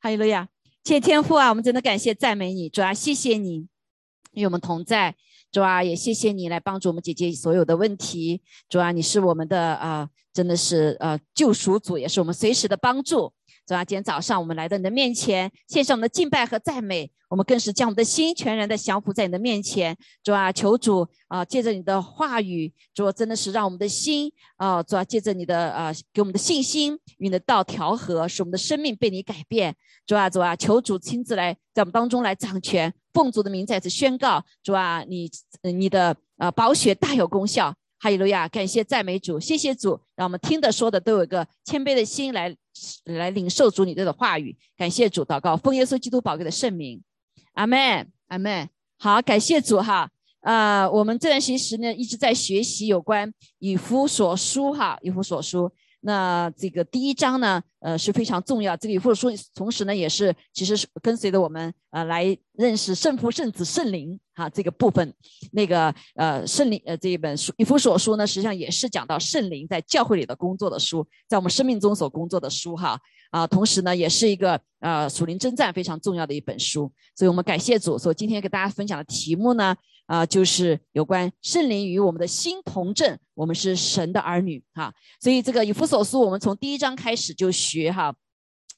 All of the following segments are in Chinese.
哈利路亚！谢天赋啊，我们真的感谢赞美你，主啊，谢谢你与我们同在，主啊，也谢谢你来帮助我们解决所有的问题，主啊，你是我们的啊，真的是呃救赎主，也是我们随时的帮助。主啊，今天早上我们来到你的面前，献上我们的敬拜和赞美，我们更是将我们的心全然的降服在你的面前。主啊，求主啊，借着你的话语，主啊，真的是让我们的心啊，主啊，借着你的啊，给我们的信心与你的道调和，使我们的生命被你改变。主啊，主啊，求主亲自来在我们当中来掌权，奉主的名再次宣告，主啊，你你的呃宝血大有功效。哈利路亚！感谢赞美主，谢谢主，让我们听的说的都有一个谦卑的心来来领受主你的话语。感谢主，祷告奉耶稣基督宝贵的圣名，阿门，阿门。好，感谢主哈。呃，我们这段学习呢一直在学习有关以弗所书哈，以弗所书。那这个第一章呢，呃是非常重要。这里或者说，同时呢，也是其实是跟随着我们呃来认识圣父、圣子、圣灵哈这个部分。那个呃圣灵呃这一本书《以弗所书》呢，实际上也是讲到圣灵在教会里的工作的书，在我们生命中所工作的书哈啊。同时呢，也是一个呃属灵征战非常重要的一本书。所以我们感谢主，所以今天给大家分享的题目呢。啊，就是有关圣灵与我们的心同证，我们是神的儿女哈。所以这个以弗所书，我们从第一章开始就学哈，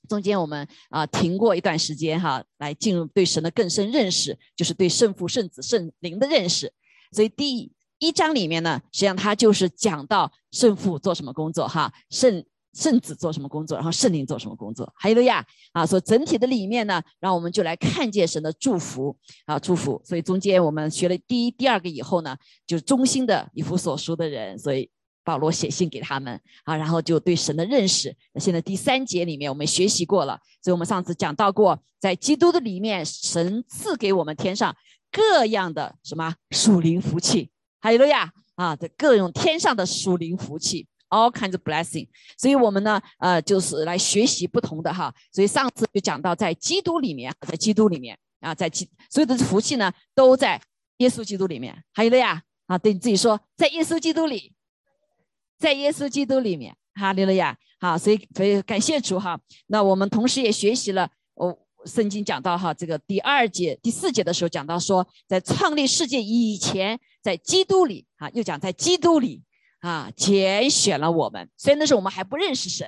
中间我们啊停过一段时间哈，来进入对神的更深认识，就是对圣父、圣子、圣灵的认识。所以第一章里面呢，实际上它就是讲到圣父做什么工作哈，圣。圣子做什么工作，然后圣灵做什么工作？哈利路亚，啊，所整体的里面呢，让我们就来看见神的祝福啊，祝福。所以中间我们学了第一、第二个以后呢，就是中心的以弗所书的人，所以保罗写信给他们啊，然后就对神的认识。那现在第三节里面我们学习过了，所以我们上次讲到过，在基督的里面，神赐给我们天上各样的什么属灵福气，哈利路亚，啊，这各种天上的属灵福气。All kinds of blessing，所以我们呢，呃，就是来学习不同的哈。所以上次就讲到，在基督里面，在基督里面啊，在基所有的福气呢，都在耶稣基督里面。还有了呀，啊，对你自己说，在耶稣基督里，在耶稣基督里面，哈利路亚。好，所以所以感谢主哈。那我们同时也学习了，哦，圣经讲到哈，这个第二节、第四节的时候讲到说，在创立世界以前，在基督里啊，又讲在基督里。啊，拣选了我们，虽然那时候我们还不认识神，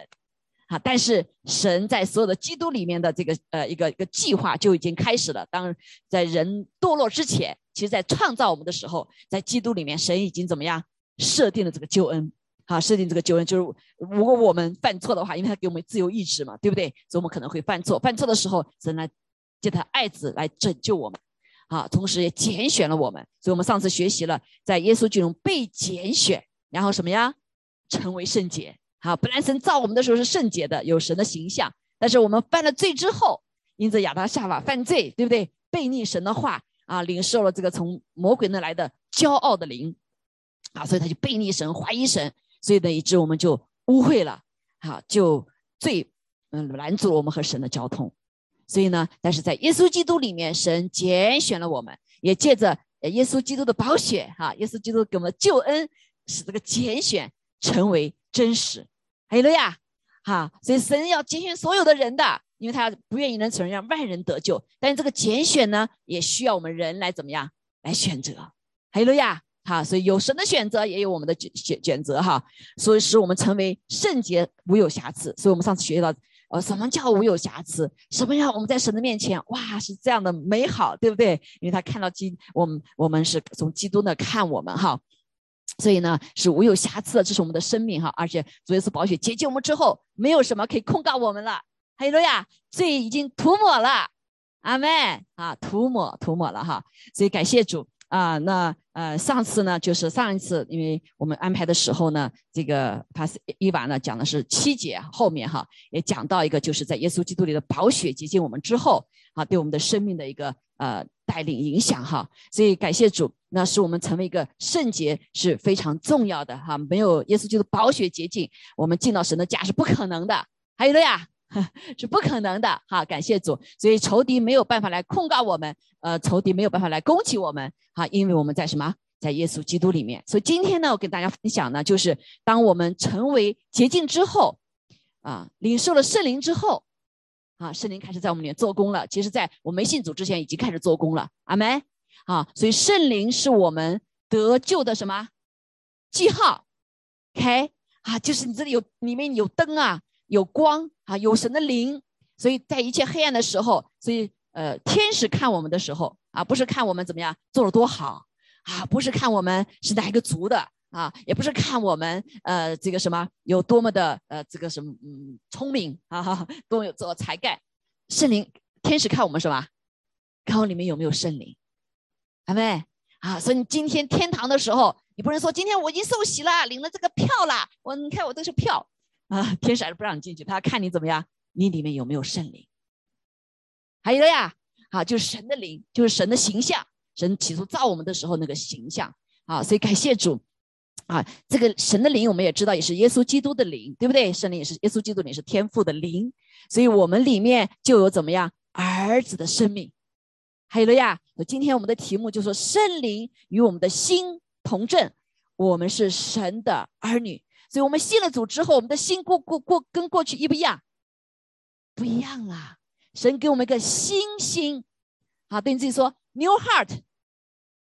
啊，但是神在所有的基督里面的这个呃一个一个计划就已经开始了。当在人堕落之前，其实在创造我们的时候，在基督里面，神已经怎么样设定了这个救恩？啊，设定这个救恩就是，如果我们犯错的话，因为他给我们自由意志嘛，对不对？所以我们可能会犯错，犯错的时候，神来借他爱子来拯救我们，啊，同时也拣选了我们。所以我们上次学习了，在耶稣基督被拣选。然后什么呀？成为圣洁。好，本来神造我们的时候是圣洁的，有神的形象。但是我们犯了罪之后，因着亚当夏娃犯罪，对不对？背逆神的话啊，领受了这个从魔鬼那来的骄傲的灵，啊，所以他就背逆神，怀疑神，所以呢，以致我们就污秽了，好，就最嗯拦阻了我们和神的交通。所以呢，但是在耶稣基督里面，神拣选了我们，也借着耶稣基督的宝血，哈，耶稣基督给我们救恩。使这个拣选成为真实，还有了呀，哈，所以神要拣选所有的人的，因为他不愿意能承认让万人得救。但是这个拣选呢，也需要我们人来怎么样来选择，还有了呀，哈，所以有神的选择，也有我们的选选选择哈，所以使我们成为圣洁无有瑕疵。所以我们上次学到，呃，什么叫无有瑕疵？什么样我们在神的面前，哇，是这样的美好，对不对？因为他看到基，我们我们是从基督那看我们哈。所以呢，是无有瑕疵的，这是我们的生命哈。而且主耶稣宝血洁净我们之后，没有什么可以控告我们了。还有了呀，罪已经涂抹了，阿门啊，涂抹涂抹了哈。所以感谢主啊。那呃，上次呢，就是上一次，因为我们安排的时候呢，这个帕斯伊娃呢讲的是七节后面哈，也讲到一个就是在耶稣基督里的宝血洁净我们之后啊，对我们的生命的一个呃带领影响哈。所以感谢主。那使我们成为一个圣洁是非常重要的哈，没有耶稣基督宝血洁净，我们进到神的家是不可能的。还有的呀，是不可能的哈。感谢主，所以仇敌没有办法来控告我们，呃，仇敌没有办法来攻击我们哈，因为我们在什么，在耶稣基督里面。所以今天呢，我跟大家分享呢，就是当我们成为洁净之后，啊，领受了圣灵之后，啊，圣灵开始在我们里面做工了。其实，在我没信主之前，已经开始做工了。阿门。啊，所以圣灵是我们得救的什么记号？OK，啊，就是你这里有里面有灯啊，有光啊，有神的灵。所以在一切黑暗的时候，所以呃，天使看我们的时候啊，不是看我们怎么样做了多好啊，不是看我们是哪一个族的。啊，也不是看我们，呃，这个什么有多么的，呃，这个什么，嗯，聪明啊，哈，多有这个才干。圣灵天使看我们什么？看我里面有没有圣灵，阿妹啊。所以你今天天堂的时候，你不能说今天我已经受洗了，领了这个票了，我你看我都是票啊，天使还是不让你进去，他看你怎么样，你里面有没有圣灵？还有呀，啊，就是神的灵，就是神的形象，神起初造我们的时候那个形象啊，所以感谢主。啊，这个神的灵我们也知道，也是耶稣基督的灵，对不对？圣灵也是耶稣基督灵，是天赋的灵，所以我们里面就有怎么样儿子的生命。还有了呀，今天我们的题目就说圣灵与我们的心同证，我们是神的儿女。所以我们信了主之后，我们的心过过过跟过去一不一样？不一样啊！神给我们一个新心，好，对你自己说 new heart，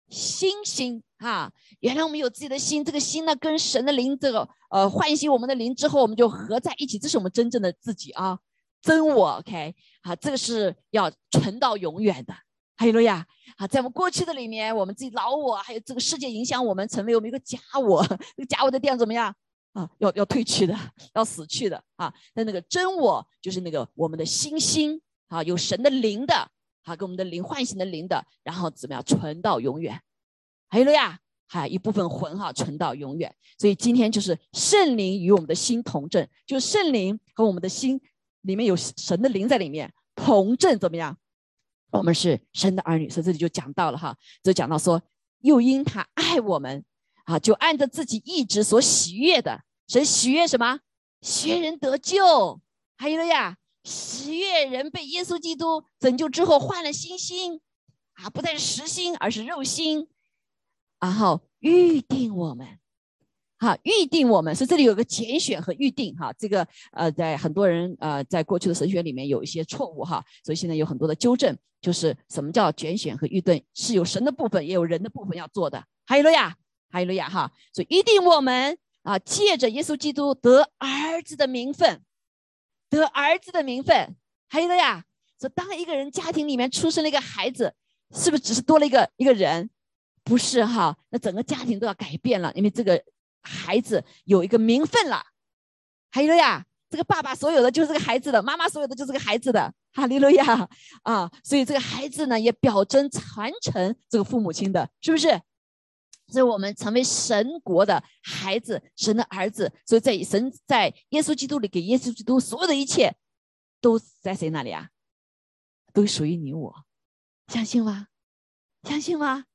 新心。啊，原来我们有自己的心，这个心呢，跟神的灵这个呃唤醒我们的灵之后，我们就合在一起，这是我们真正的自己啊，真我。OK，啊，这个是要存到永远的。还有了呀，啊，在我们过去的里面，我们自己老我，还有这个世界影响我们，成为我们一个假我。那个假我的店怎么样啊？要要退去的，要死去的啊。那那个真我就是那个我们的心心啊，有神的灵的啊，跟我们的灵唤醒的灵的，然后怎么样存到永远。还有了呀，还一部分魂哈存到永远，所以今天就是圣灵与我们的心同证，就圣灵和我们的心里面有神的灵在里面同证，怎么样？我们是神的儿女，所以这里就讲到了哈，就讲到说，又因他爱我们啊，就按照自己意志所喜悦的，神喜悦什么？喜悦人得救。还有了呀，喜悦人被耶稣基督拯救之后换了新心啊，不再是实心，而是肉心。然后预定我们，好预定我们，所以这里有个拣选和预定哈。这个呃，在很多人呃，在过去的神学里面有一些错误哈，所以现在有很多的纠正，就是什么叫拣选和预定，是有神的部分，也有人的部分要做的。还有了呀，还有了呀哈，所以预定我们啊，借着耶稣基督得儿子的名分，得儿子的名分。还有了呀，说当一个人家庭里面出生了一个孩子，是不是只是多了一个一个人？不是哈，那整个家庭都要改变了，因为这个孩子有一个名分了。还有呀，这个爸爸所有的就是这个孩子的，妈妈所有的就是这个孩子的。哈利路亚啊！所以这个孩子呢，也表征传承这个父母亲的，是不是？所以我们成为神国的孩子，神的儿子。所以在神在耶稣基督里，给耶稣基督所有的一切，都在谁那里啊？都属于你我，相信吗？相信吗？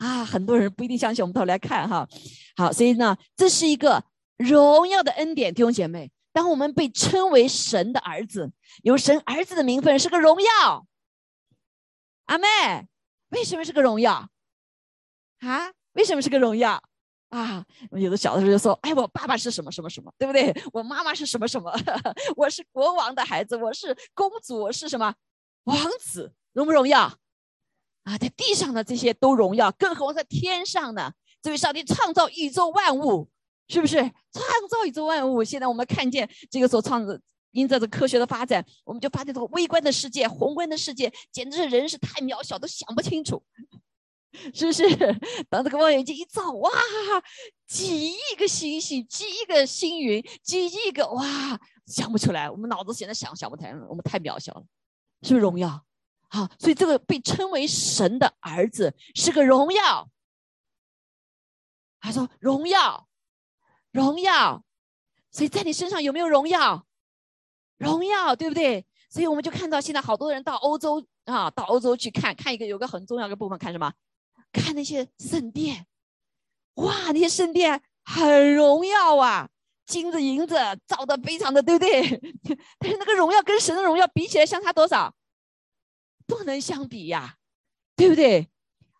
啊，很多人不一定相信，我们头来看哈。好，所以呢，这是一个荣耀的恩典，弟兄姐妹。当我们被称为神的儿子，有神儿子的名分，是个荣耀。阿妹，为什么是个荣耀？啊，为什么是个荣耀？啊，有的小的时候就说：“哎，我爸爸是什么什么什么，对不对？我妈妈是什么什么？我是国王的孩子，我是公主，我是什么王子？荣不荣耀？”啊，在地上的这些都荣耀，更何况在天上呢？这位上帝创造宇宙万物，是不是创造宇宙万物？现在我们看见这个所创造，因着这科学的发展，我们就发现这个微观的世界、宏观的世界，简直是人是太渺小，都想不清楚，是不是？当这个望远镜一照，哇，几亿个星星，几亿个星云，几亿个哇，想不出来。我们脑子现在想想不太，我们太渺小了，是不是荣耀？好，所以这个被称为神的儿子是个荣耀。他说：“荣耀，荣耀。”所以在你身上有没有荣耀？荣耀，对不对？所以我们就看到现在好多人到欧洲啊，到欧洲去看看一个有个很重要的部分，看什么？看那些圣殿。哇，那些圣殿很荣耀啊，金子银子造的非常的，对不对？但是那个荣耀跟神的荣耀比起来，相差多少？不能相比呀，对不对？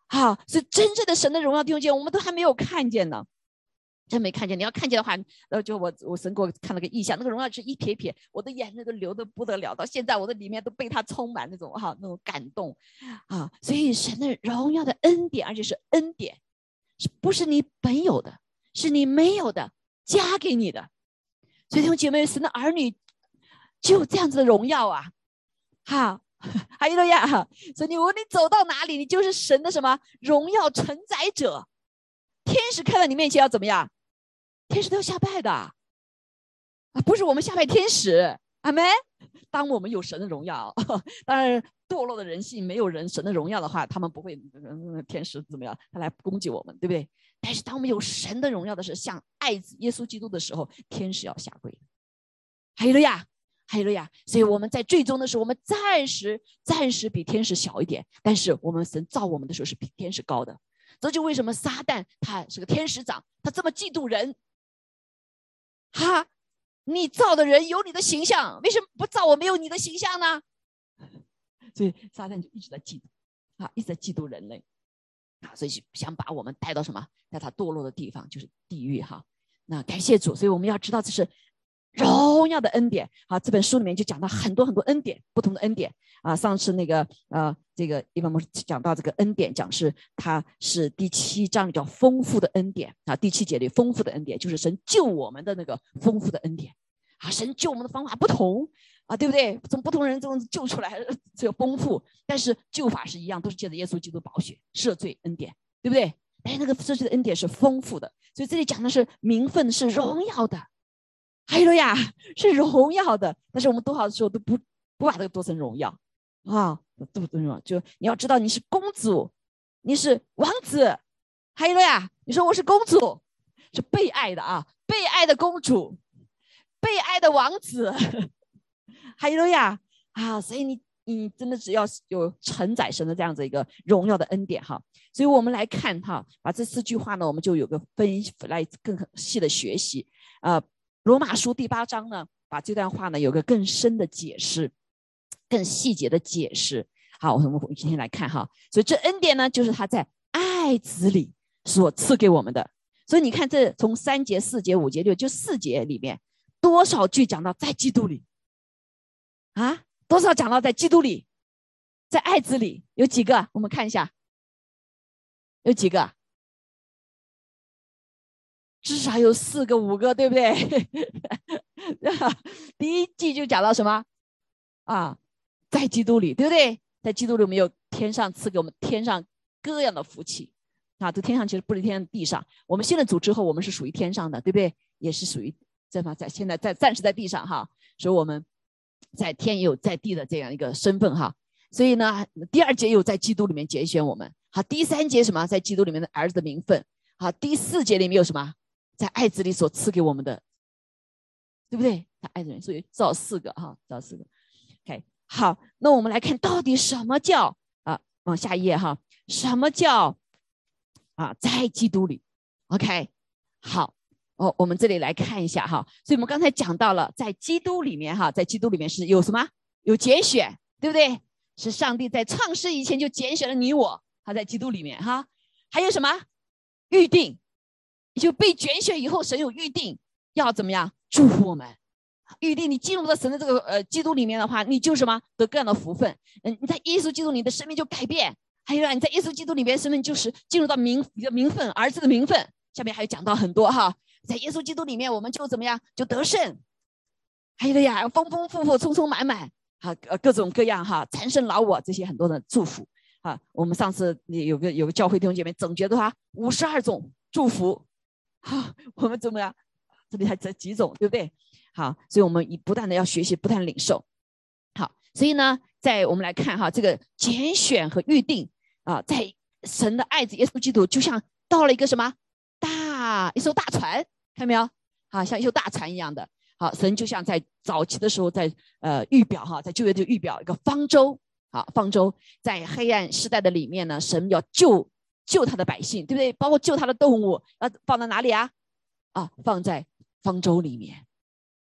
好，是真正的神的荣耀弟兄姐妹，我们都还没有看见呢。真没看见。你要看见。的话，呃，就我我神给我看了个意象，那个荣耀是一撇撇，我的眼泪都流的不得了。到现在我的里面都被他充满那种哈那种感动啊。所以神的荣耀的恩典，而且是恩典，是不是你本有的，是你没有的加给你的。所以弟兄姐妹，神的儿女就这样子的荣耀啊！好，还有了呀！所以你无论你走到哪里，你就是神的什么荣耀承载者。天使看到你面前要怎么样？天使都要下拜的啊！不是我们下拜天使，阿门。当我们有神的荣耀，当然堕落的人性没有人神的荣耀的话，他们不会天使怎么样？他来攻击我们，对不对？但是当我们有神的荣耀的时候，像爱子耶稣基督的时候，天使要下跪。还有了呀，还有了呀。所以我们在最终的时候，我们暂时暂时比天使小一点，但是我们神造我们的时候是比天使高的。这就为什么撒旦他是个天使长，他这么嫉妒人。哈，你造的人有你的形象，为什么不造我没有你的形象呢？所以撒旦就一直在嫉妒，啊，一直在嫉妒人类。啊，所以想把我们带到什么，在他堕落的地方，就是地狱哈。那感谢主，所以我们要知道这是荣耀的恩典。好，这本书里面就讲到很多很多恩典，不同的恩典啊。上次那个呃，这个一般我们讲到这个恩典，讲是它是第七章叫丰富的恩典啊。第七节里丰富的恩典就是神救我们的那个丰富的恩典啊。神救我们的方法不同。啊，对不对？从不同人中救出来，只有丰富，但是救法是一样，都是借着耶稣基督宝血赦罪恩典，对不对？哎那个赦罪的恩典是丰富的，所以这里讲的是名分是荣耀的，还有呀，是荣耀的。但是我们多少时候都不不把这个多成荣耀啊，多不重要？就你要知道你是公主，你是王子，还有呀，你说我是公主，是被爱的啊，被爱的公主，被爱的王子。还有呀，啊，所以你你真的只要有承载神的这样子一个荣耀的恩典哈，所以我们来看哈，把这四句话呢，我们就有个分来更细的学习啊。罗马书第八章呢，把这段话呢有个更深的解释，更细节的解释。好，我们今天来看哈，所以这恩典呢，就是他在爱子里所赐给我们的。所以你看，这从三节、四节、五节、六，就四节里面多少句讲到在基督里。啊，多少讲到在基督里，在爱子里有几个？我们看一下，有几个？至少有四个、五个，对不对？第一季就讲到什么？啊，在基督里，对不对？在基督里，我们有天上赐给我们天上各样的福气啊。这天上其实不是天上地上，我们信了主之后，我们是属于天上的，对不对？也是属于在嘛，在现在在暂时在地上哈，所以我们。在天也有在地的这样一个身份哈，所以呢，第二节有在基督里面拣选我们，好，第三节什么，在基督里面的儿子的名分，好，第四节里面有什么，在爱子里所赐给我们的，对不对？他爱子里，所以造四个哈，造四个，OK，好，那我们来看到底什么叫啊？往下一页哈，什么叫啊？在基督里，OK，好。哦，我们这里来看一下哈，所以我们刚才讲到了，在基督里面哈，在基督里面是有什么？有拣选，对不对？是上帝在创世以前就拣选了你我，他在基督里面哈。还有什么？预定，就被拣选以后，神有预定要怎么样祝福我们？预定你进入到神的这个呃基督里面的话，你就什么得各样的福分。嗯，你在耶稣基督里的生命就改变。还有啊，你在耶稣基督里面生命就是进入到名你的名分，儿子的名分。下面还有讲到很多哈。在耶稣基督里面，我们就怎么样，就得胜。还有的呀，丰丰富富、充充满满，啊，各种各样哈，缠身老我这些很多的祝福啊。我们上次有个有个教会弟兄姐妹总结的话，五十二种祝福，好，我们怎么样？这里还这几种，对不对？好，所以我们以不断的要学习，不断领受。好，所以呢，在我们来看哈，这个拣选和预定啊，在神的爱子耶稣基督，就像到了一个什么？大一艘大船，看到没有？啊像一艘大船一样的。好，神就像在早期的时候，在呃预表哈，在旧约就预表一个方舟。好，方舟在黑暗时代的里面呢，神要救救他的百姓，对不对？包括救他的动物，要放在哪里啊？啊，放在方舟里面，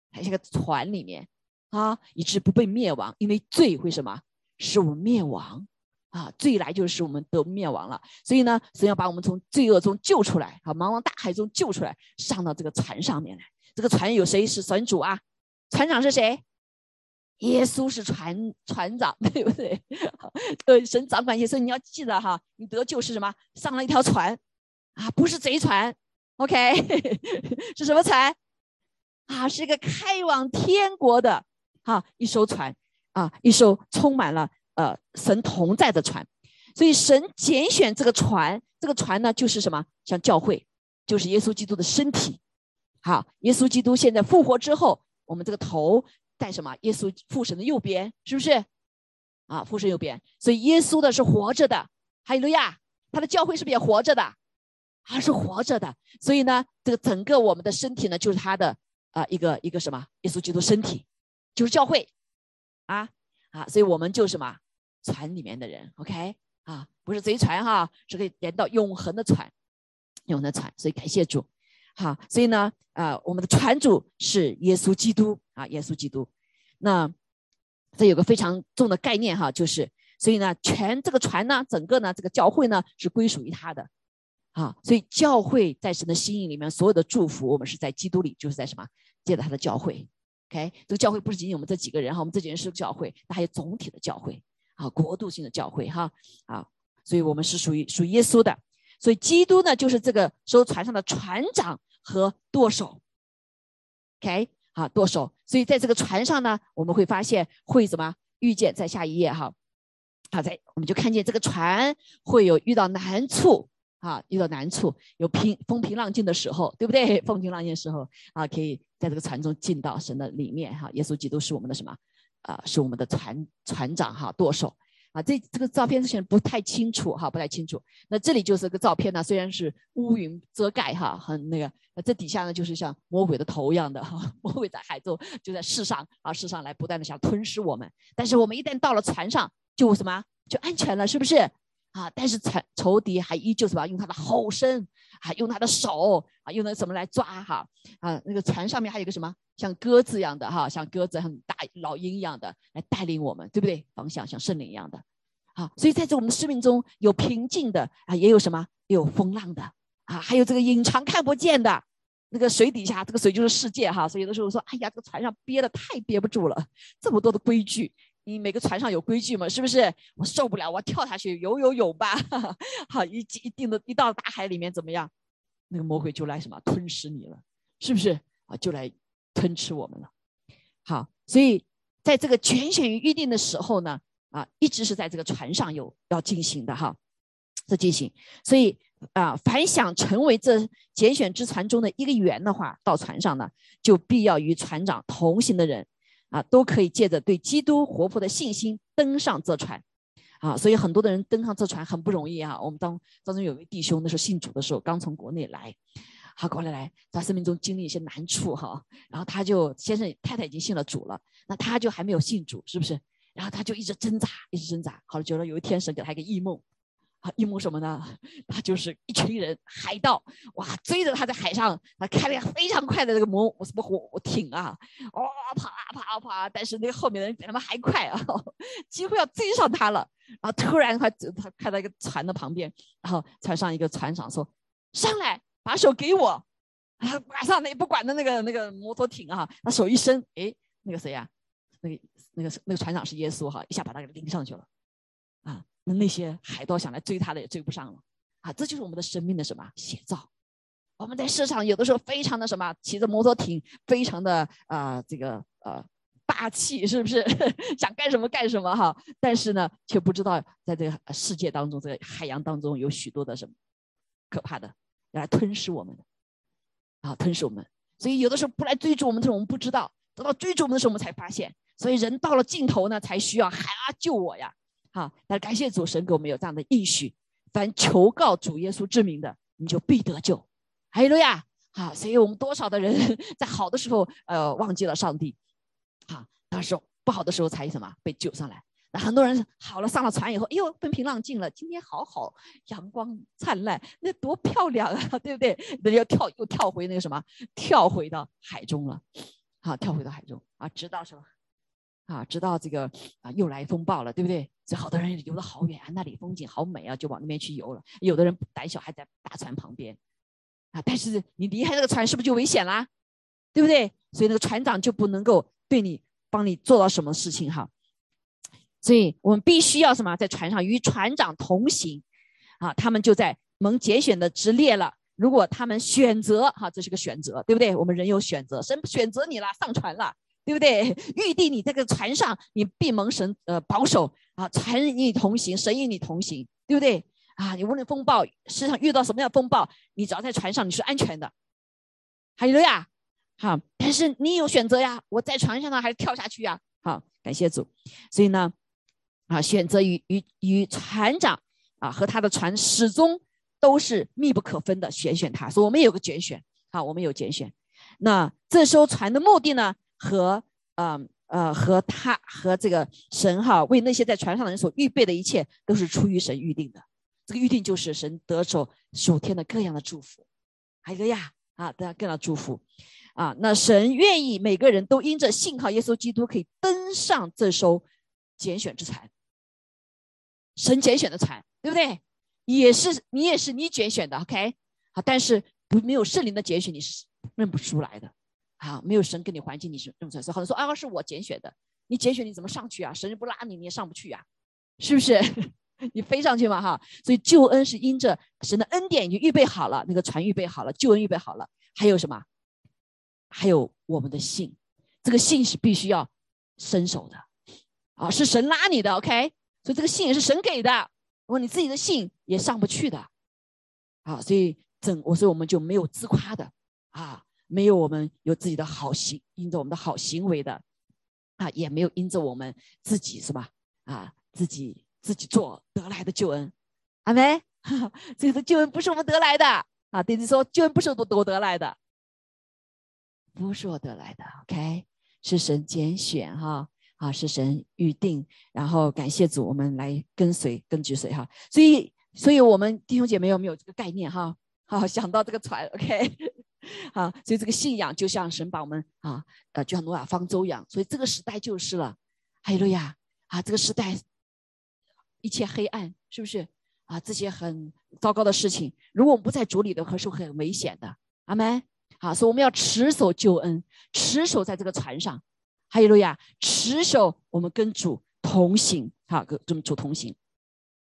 还是个船里面啊，以致不被灭亡。因为罪会什么使我们灭亡？啊，罪来就是我们得灭亡了。所以呢，神要把我们从罪恶中救出来，啊，茫茫大海中救出来，上到这个船上面来。这个船有谁是船主啊？船长是谁？耶稣是船船长，对不对？呃，神掌管耶稣，你要记得哈，你得救是什么？上了一条船，啊，不是贼船，OK，是什么船？啊，是一个开往天国的，哈，一艘船，啊，一艘充满了呃神同在的船。所以神拣选这个船，这个船呢就是什么？像教会，就是耶稣基督的身体。好，耶稣基督现在复活之后，我们这个头。在什么？耶稣父神的右边，是不是？啊，父神右边，所以耶稣的是活着的。哈利路亚，他的教会是不是也活着的？啊是活着的。所以呢，这个整个我们的身体呢，就是他的啊一个一个什么？耶稣基督身体，就是教会啊啊，所以我们就什么船里面的人，OK 啊，不是贼船哈，是可以连到永恒的船，永恒的船。所以感谢主。好，所以呢，啊，我们的船主是耶稣基督啊，耶稣基督。那这有个非常重的概念哈，就是，所以呢，全这个船呢，整个呢，这个教会呢，是归属于他的。啊，所以教会在神的心意里面，所有的祝福，我们是在基督里，就是在什么？借着他的教会。OK，这个教会不是仅仅我们这几个人哈，我们这几人是教会，那还有总体的教会啊，国度性的教会哈啊，所以我们是属于属耶稣的。所以基督呢，就是这个艘船上的船长。和舵手，OK，好，舵手。所以在这个船上呢，我们会发现会怎么遇见？在下一页哈，好在我们就看见这个船会有遇到难处啊，遇到难处，有平风平浪静的时候，对不对？风平浪静的时候啊，可以在这个船中进到神的里面哈。耶稣基督是我们的什么？啊，是我们的船船长哈，舵手。啊，这这个照片之前不太清楚哈，不太清楚。那这里就是个照片呢，虽然是乌云遮盖哈，很那个。那这底下呢，就是像魔鬼的头一样的哈，魔鬼在海中就在世上啊，世上来不断的想吞噬我们。但是我们一旦到了船上，就什么就安全了，是不是啊？但是仇仇敌还依旧什么用他的吼声啊，用他的手啊，用那什么来抓哈啊？那个船上面还有个什么像鸽子一样的哈，像鸽子很大老鹰一样的来带领我们，对不对？方向像圣灵一样的。好，所以在这我们的生命中有平静的啊，也有什么有风浪的啊，还有这个隐藏看不见的那个水底下，这个水就是世界哈。所以有的时候说，哎呀，这个船上憋的太憋不住了，这么多的规矩，你每个船上有规矩嘛，是不是？我受不了，我跳下去游游泳吧。好，一一定的，一到大海里面怎么样？那个魔鬼就来什么吞噬你了，是不是啊？就来吞吃我们了。好，所以在这个全选预定的时候呢。啊，一直是在这个船上有要进行的哈，这进行，所以啊，凡想成为这拣选之船中的一个员的话，到船上呢，就必要与船长同行的人啊，都可以借着对基督活泼的信心登上这船啊。所以很多的人登上这船很不容易啊。我们当当中有位弟兄，那时候信主的时候，刚从国内来，好过来来，他生命中经历一些难处哈，然后他就先生太太已经信了主了，那他就还没有信主，是不是？然后他就一直挣扎，一直挣扎。好了，觉得有一天神给他一个异梦，啊，异梦什么呢？他就是一群人海盗，哇，追着他在海上，他开了一个非常快的这个摩什么火艇啊，哦，跑啊跑啊跑啊，但是那个后面的人比他们还快啊，几乎要追上他了。然后突然他他开到一个船的旁边，然后船上一个船长说：“上来，把手给我。”啊，马上那不管的那个那个摩托艇啊，他手一伸，哎，那个谁呀？那个那个那个船长是耶稣哈，一下把他给拎上去了，啊，那那些海盗想来追他的也追不上了，啊，这就是我们的生命的什么写照？我们在世上有的时候非常的什么，骑着摩托艇，非常的啊这个呃霸气，是不是？想干什么干什么哈？但是呢，却不知道在这个世界当中，这个海洋当中有许多的什么可怕的要来吞噬我们，啊，吞噬我们。所以有的时候不来追逐我们的时候，我们不知道；等到追逐我们的时候，我们才发现。所以人到了尽头呢，才需要海啊救我呀！好，那感谢主神给我们有这样的应许，凡求告主耶稣之名的，你就必得救。哈利路亚！好，所以我们多少的人 在好的时候，呃，忘记了上帝，好，到时候不好的时候才什么被救上来。那很多人好了上了船以后，哎呦风平浪静了，今天好好阳光灿烂，那多漂亮啊，对不对？那要跳又跳回那个什么，跳回到海中了，好，跳回到海中啊，直到什么？啊，知道这个啊又来风暴了，对不对？所以好多人游得好远啊，那里风景好美啊，就往那边去游了。有的人胆小，还在大船旁边啊，但是你离开那个船，是不是就危险啦？对不对？所以那个船长就不能够对你帮你做到什么事情哈。所以我们必须要什么，在船上与船长同行啊。他们就在蒙拣选的之列了。如果他们选择哈，这是个选择，对不对？我们人有选择，神选择你了，上船了。对不对？预定你这个船上，你必蒙神呃保守啊，船与你同行，神与你同行，对不对？啊，你无论风暴世上遇到什么样风暴，你只要在船上，你是安全的。还有呀，好，但是你有选择呀，我在船上呢，还是跳下去呀？好，感谢主。所以呢，啊，选择与与与船长啊和他的船始终都是密不可分的，选选他。所以我们有个拣选，好，我们有拣选。那这艘船的目的呢？和嗯呃和他和这个神哈为那些在船上的人所预备的一切都是出于神预定的，这个预定就是神得手属天的各样的祝福，还有个呀啊得各样的祝福啊，那神愿意每个人都因着信靠耶稣基督可以登上这艘拣选之船，神拣选的船，对不对？也是你也是你拣选的，OK 好，但是不没有圣灵的拣选你是认不出来的。啊，没有神给你环境，你是认不出来。所以好多人说啊，是我拣选的，你拣选你怎么上去啊？神不拉你，你也上不去啊，是不是？你飞上去嘛，哈。所以救恩是因着神的恩典已经预备好了，那个船预备好了，救恩预备好了。还有什么？还有我们的信，这个信是必须要伸手的，啊，是神拉你的，OK。所以这个信也是神给的，我你自己的信也上不去的，啊，所以整我说我们就没有自夸的，啊。没有我们有自己的好行，因着我们的好行为的，啊，也没有因着我们自己是吧？啊，自己自己做得来的救恩，阿门。这个救恩不是我们得来的啊，弟弟说救恩不是我我得来的，不是我得来的，OK，是神拣选哈，啊，是神预定，然后感谢主，我们来跟随跟随谁哈？所以，所以我们弟兄姐妹有没有这个概念哈？好，想到这个船，OK。啊，所以这个信仰就像神把我们啊，呃，就像诺亚方舟一样。所以这个时代就是了，哈利路亚啊！这个时代一切黑暗，是不是啊？这些很糟糕的事情，如果我们不在主里的话，是很危险的。阿门。好，所以我们要持守救恩，持守在这个船上，哈利路亚，持守我们跟主同行，好，跟主同行。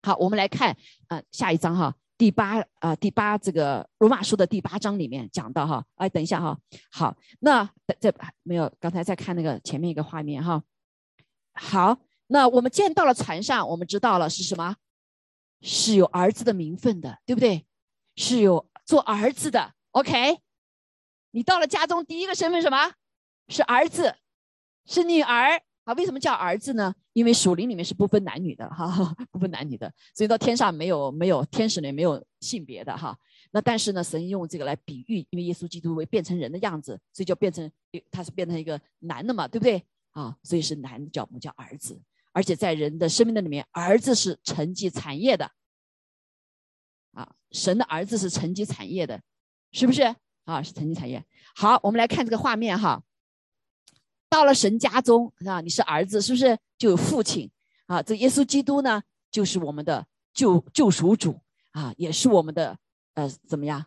好，我们来看啊，下一章哈。第八啊，第八这个罗马书的第八章里面讲到哈，哎，等一下哈，好，那这没有，刚才在看那个前面一个画面哈，好，那我们见到了船上，我们知道了是什么，是有儿子的名分的，对不对？是有做儿子的，OK？你到了家中，第一个身份什么？是儿子，是女儿。啊，为什么叫儿子呢？因为属灵里面是不分男女的哈，不分男女的，所以到天上没有没有天使里没有性别的哈。那但是呢，神用这个来比喻，因为耶稣基督为变成人的样子，所以就变成他是变成一个男的嘛，对不对？啊，所以是男的叫我们叫儿子，而且在人的生命的里面，儿子是承继产业的，啊，神的儿子是承继产业的，是不是？啊，是承继产业。好，我们来看这个画面哈。到了神家中啊，你是儿子，是不是就有父亲啊？这耶稣基督呢，就是我们的救救赎主啊，也是我们的呃怎么样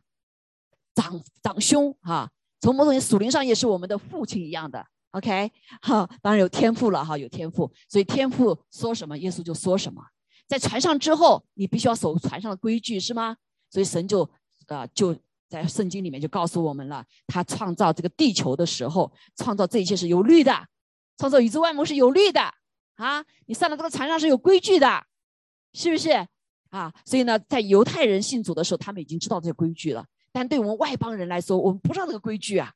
长长兄哈？从某种属灵上也是我们的父亲一样的。OK，哈，当然有天赋了哈，有天赋，所以天赋说什么，耶稣就说什么。在船上之后，你必须要守船上的规矩，是吗？所以神就啊就。在圣经里面就告诉我们了，他创造这个地球的时候，创造这一切是有律的，创造宇宙万物是有律的啊！你上了这个船上是有规矩的，是不是啊？所以呢，在犹太人信主的时候，他们已经知道这些规矩了。但对我们外邦人来说，我们不知道这个规矩啊！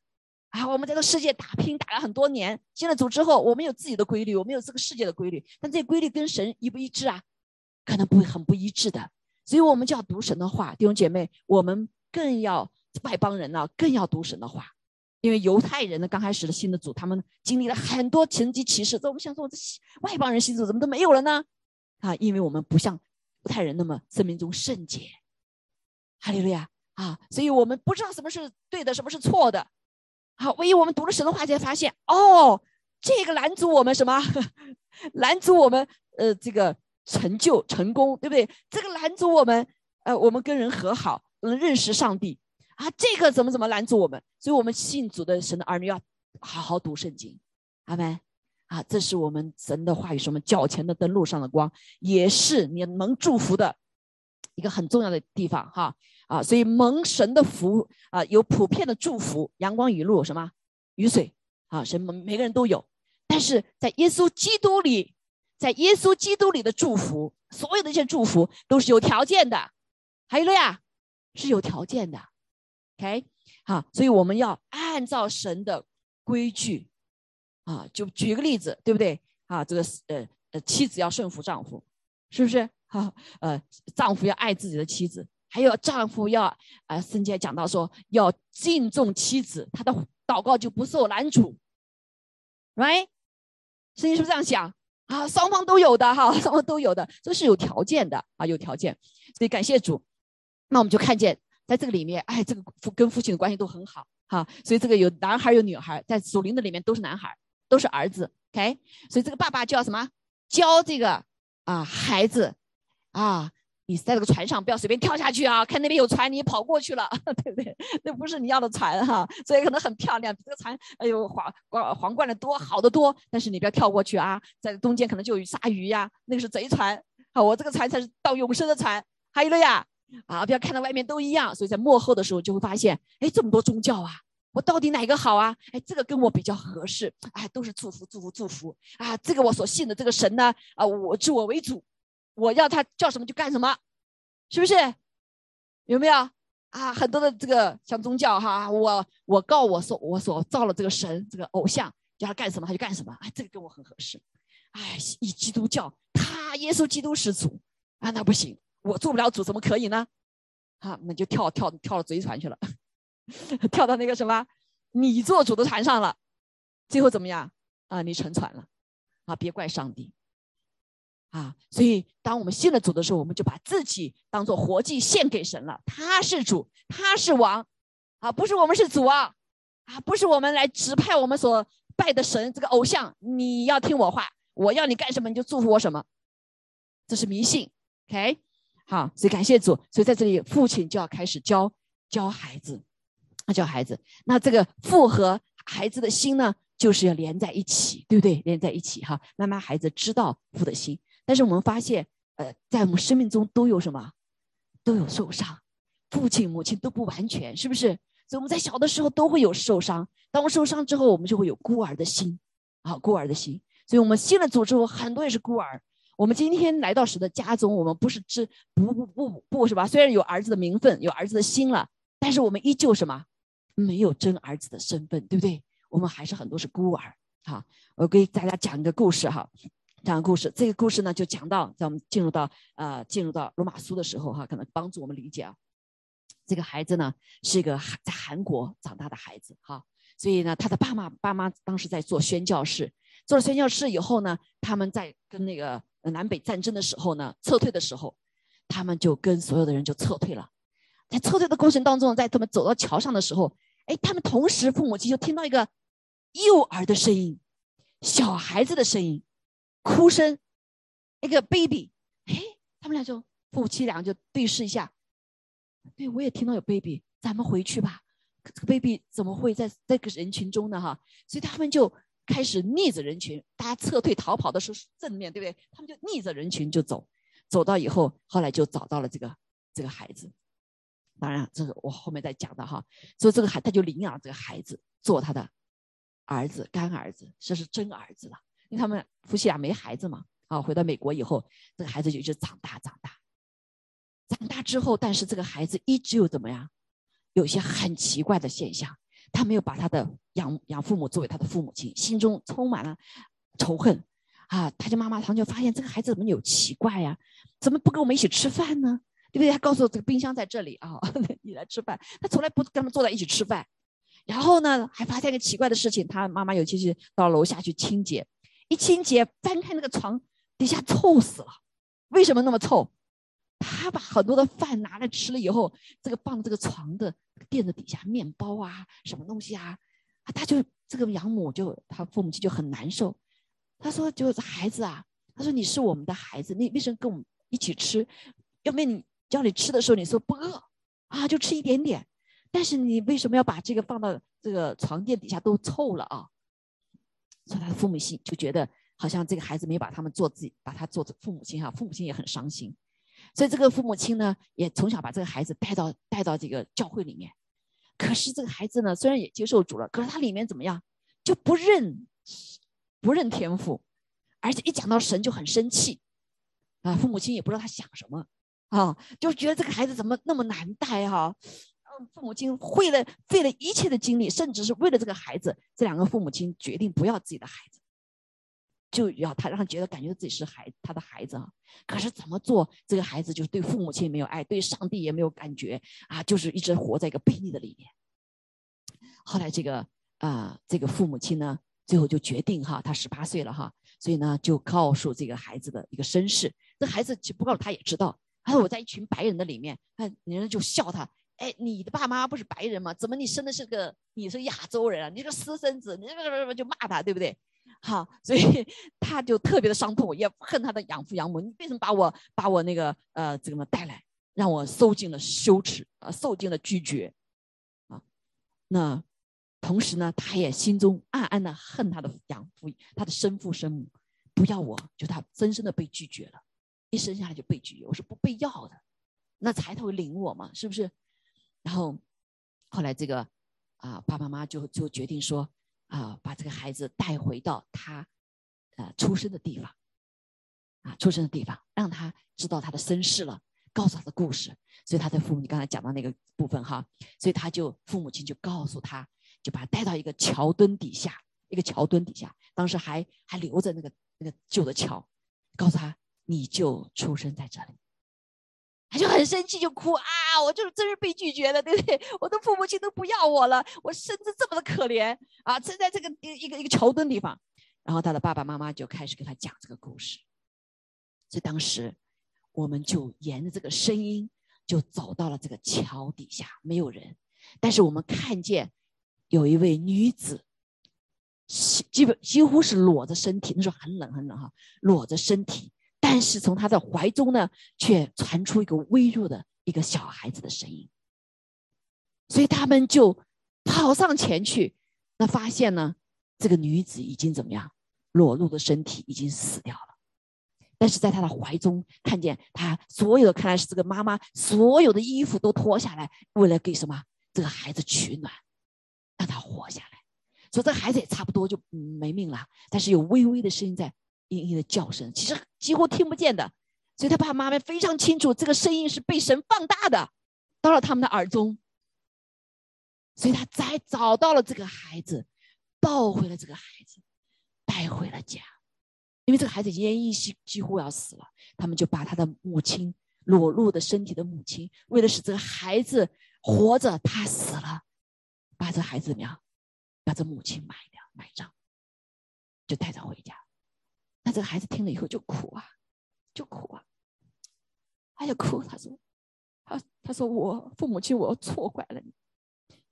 啊，我们在这个世界打拼打了很多年，进了主之后，我们有自己的规律，我们有这个世界的规律，但这些规律跟神一不一致啊？可能不会很不一致的。所以我们就要读神的话，弟兄姐妹，我们。更要外邦人呢，更要读神的话，因为犹太人呢，刚开始的新的组，他们经历了很多神迹奇事。这我们想说，这外邦人新组怎么都没有了呢？啊，因为我们不像犹太人那么生命中圣洁，哈利路亚啊！所以我们不知道什么是对的，什么是错的。好，唯一我们读了神的话，才发现哦，这个拦阻我们什么？拦阻我们呃这个成就成功，对不对？这个拦阻我们呃我们跟人和好，能认识上帝啊，这个怎么怎么拦阻我们？所以我们信主的神的儿女要好好读圣经，阿门啊！这是我们神的话语，是我们脚前的灯，路上的光，也是你能祝福的一个很重要的地方哈啊！所以蒙神的福啊，有普遍的祝福，阳光雨露什么雨水啊，什么每个人都有。但是在耶稣基督里，在耶稣基督里的祝福，所有的一些祝福都是有条件的，还有了呀，是有条件的，OK，好，所以我们要按照神的规矩啊，就举一个例子，对不对？啊，这个呃呃，妻子要顺服丈夫，是不是？哈，呃，丈夫要爱自己的妻子，还有丈夫要啊，圣经讲到说要敬重妻子，他的祷告就不受拦阻，right？圣经是不是这样想啊？双方都有的哈，双方都有的，这是有条件的啊，有条件。所以感谢主，那我们就看见在这个里面，哎，这个父跟父亲的关系都很好哈。所以这个有男孩有女孩，在属灵的里面都是男孩，都是儿子。OK，所以这个爸爸叫什么？教这个啊孩子啊。你在这个船上不要随便跳下去啊！看那边有船，你跑过去了，对不对？那不是你要的船哈，所以可能很漂亮，这个船哎呦皇皇皇冠的多，好的多。但是你不要跳过去啊，在中间可能就有鲨鱼呀，那个是贼船啊！我这个船才是到永生的船。还有了呀，啊，不要看到外面都一样。所以在幕后的时候就会发现，哎，这么多宗教啊，我到底哪个好啊？哎，这个跟我比较合适，哎，都是祝福祝福祝福啊！这个我所信的这个神呢，啊，我自我为主。我要他叫什么就干什么，是不是？有没有啊？很多的这个像宗教哈，我我告我所我所造了这个神这个偶像，叫他干什么他就干什么，哎，这个跟我很合适。哎，以基督教，他耶稣基督是主啊，那不行，我做不了主，怎么可以呢？啊，那就跳跳跳到贼船去了，跳到那个什么你做主的船上了，最后怎么样啊？你沉船了啊？别怪上帝。啊，所以当我们信了主的时候，我们就把自己当做活祭献给神了。他是主，他是王，啊，不是我们是主啊，啊，不是我们来指派我们所拜的神这个偶像。你要听我话，我要你干什么你就祝福我什么，这是迷信。OK，好，所以感谢主。所以在这里，父亲就要开始教教孩子，啊，教孩子。那这个父和孩子的心呢，就是要连在一起，对不对？连在一起哈，慢慢孩子知道父的心。但是我们发现，呃，在我们生命中都有什么，都有受伤，父亲母亲都不完全，是不是？所以我们在小的时候都会有受伤。当我受伤之后，我们就会有孤儿的心，啊，孤儿的心。所以我们信了主之后，很多也是孤儿。我们今天来到神的家中，我们不是知不不不不是吧？虽然有儿子的名分，有儿子的心了，但是我们依旧什么，没有真儿子的身份，对不对？我们还是很多是孤儿。好，我给大家讲一个故事哈。讲个故事，这个故事呢就讲到，在我们进入到呃进入到罗马书的时候哈，可能帮助我们理解啊。这个孩子呢是一个在韩国长大的孩子哈，所以呢他的爸妈爸妈当时在做宣教士，做了宣教士以后呢，他们在跟那个南北战争的时候呢撤退的时候，他们就跟所有的人就撤退了。在撤退的过程当中，在他们走到桥上的时候，哎，他们同时父母亲就听到一个幼儿的声音，小孩子的声音。哭声，一个 baby，哎，他们俩就夫妻俩就对视一下，对我也听到有 baby，咱们回去吧。这个 baby 怎么会在这个人群中呢？哈，所以他们就开始逆着人群，大家撤退逃跑的时候是正面对不对？他们就逆着人群就走，走到以后，后来就找到了这个这个孩子。当然，这个我后面再讲的哈。所以这个孩他就领养这个孩子做他的儿子干儿子，这是真儿子了。因为他们夫妻俩没孩子嘛？啊，回到美国以后，这个孩子就一直长大长大。长大之后，但是这个孩子一直有怎么样？有些很奇怪的现象。他没有把他的养养父母作为他的父母亲，心中充满了仇恨。啊，他就妈妈常就发现这个孩子怎么有奇怪呀？怎么不跟我们一起吃饭呢？对不对？他告诉我这个冰箱在这里啊，你来吃饭。他从来不跟他们坐在一起吃饭。然后呢，还发现一个奇怪的事情，他妈妈有其实到楼下去清洁。一清洁，翻开那个床底下臭死了。为什么那么臭？他把很多的饭拿来吃了以后，这个放这个床的垫子底下，面包啊，什么东西啊，啊，他就这个养母就他父母亲就很难受。他说：“就是孩子啊，他说你是我们的孩子，你为什么跟我们一起吃？要不你叫你吃的时候，你说不饿啊，就吃一点点。但是你为什么要把这个放到这个床垫底下都臭了啊？”所以他的父母亲就觉得好像这个孩子没把他们做自己，把他做父母亲哈，父母亲也很伤心。所以这个父母亲呢，也从小把这个孩子带到带到这个教会里面。可是这个孩子呢，虽然也接受主了，可是他里面怎么样，就不认不认天赋，而且一讲到神就很生气啊。父母亲也不知道他想什么啊，就觉得这个孩子怎么那么难带哈。嗯，父母亲费了费了一切的精力，甚至是为了这个孩子，这两个父母亲决定不要自己的孩子。就要他让他觉得感觉自己是孩他的孩子啊，可是怎么做这个孩子就是对父母亲没有爱，对上帝也没有感觉啊，就是一直活在一个悖逆的里面。后来这个啊这个父母亲呢，最后就决定哈，他十八岁了哈，所以呢就告诉这个孩子的一个身世。这孩子不告诉他也知道，他说我在一群白人的里面，那人家就笑他，哎，你的爸妈不是白人吗？怎么你生的是个你是亚洲人啊？你个私生子，你这个就骂他，对不对？好，所以他就特别的伤痛，也恨他的养父养母。你为什么把我把我那个呃这个么带来，让我受尽了羞耻啊，受尽了拒绝啊？那同时呢，他也心中暗暗的恨他的养父，他的生父生母不要我，就他深深的被拒绝了，一生下来就被拒绝，我是不被要的，那才头领我嘛，是不是？然后后来这个啊爸爸妈妈就就决定说。啊，把这个孩子带回到他，呃，出生的地方，啊，出生的地方，让他知道他的身世了，告诉他的故事。所以他的父母，你刚才讲到那个部分哈，所以他就父母亲就告诉他，就把他带到一个桥墩底下，一个桥墩底下，当时还还留着那个那个旧的桥，告诉他，你就出生在这里。他就很生气，就哭啊！我就是真是被拒绝了，对不对？我的父母亲都不要我了，我甚至这么的可怜啊！正在这个一个一个桥墩地方，然后他的爸爸妈妈就开始给他讲这个故事。所以当时我们就沿着这个声音就走到了这个桥底下，没有人，但是我们看见有一位女子，基本几乎是裸着身体，那时候很冷很冷哈，裸着身体。但是从他的怀中呢，却传出一个微弱的一个小孩子的声音，所以他们就跑上前去，那发现呢，这个女子已经怎么样，裸露的身体已经死掉了，但是在他的怀中看见他所有的，看来是这个妈妈所有的衣服都脱下来，为了给什么？这个孩子取暖，让他活下来，所以这孩子也差不多就没命了，但是有微微的声音在。嘤嘤的叫声，其实几乎听不见的，所以他爸爸妈妈非常清楚，这个声音是被神放大的，到了他们的耳中，所以他再找到了这个孩子，抱回了这个孩子，带回了家，因为这个孩子奄奄一息几乎要死了，他们就把他的母亲裸露的身体的母亲，为了使这个孩子活着，他死了，把这孩子怎么样，把这母亲埋掉埋葬，就带着回家。那这个孩子听了以后就哭啊，就哭啊，他就哭。他说：“他他说我父母亲，我错怪了你，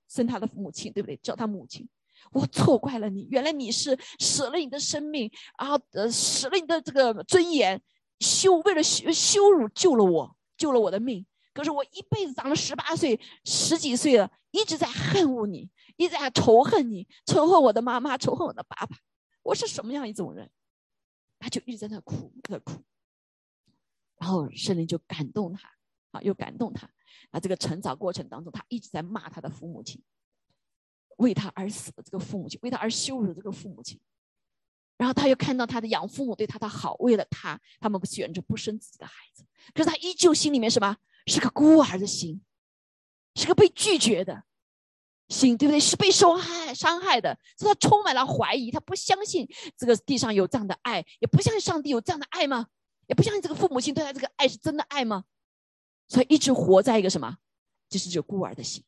生他的父母亲，对不对？叫他母亲，我错怪了你。原来你是舍了你的生命，然后呃舍了你的这个尊严，羞为了羞羞辱救了我，救了我的命。可是我一辈子长了十八岁，十几岁了，一直在恨恶你，一直在仇恨你，仇恨我的妈妈，仇恨我的爸爸。我是什么样一种人？”他就一直在那哭，在哭，然后圣灵就感动他，啊，又感动他。啊，这个成长过程当中，他一直在骂他的父母亲，为他而死的这个父母亲，为他而羞辱的这个父母亲。然后他又看到他的养父母对他的好，为了他，他们选择不生自己的孩子。可是他依旧心里面什么，是个孤儿的心，是个被拒绝的。心对不对？是被受害、伤害的，所以他充满了怀疑，他不相信这个地上有这样的爱，也不相信上帝有这样的爱吗？也不相信这个父母亲对他这个爱是真的爱吗？所以一直活在一个什么？就是这孤儿的心。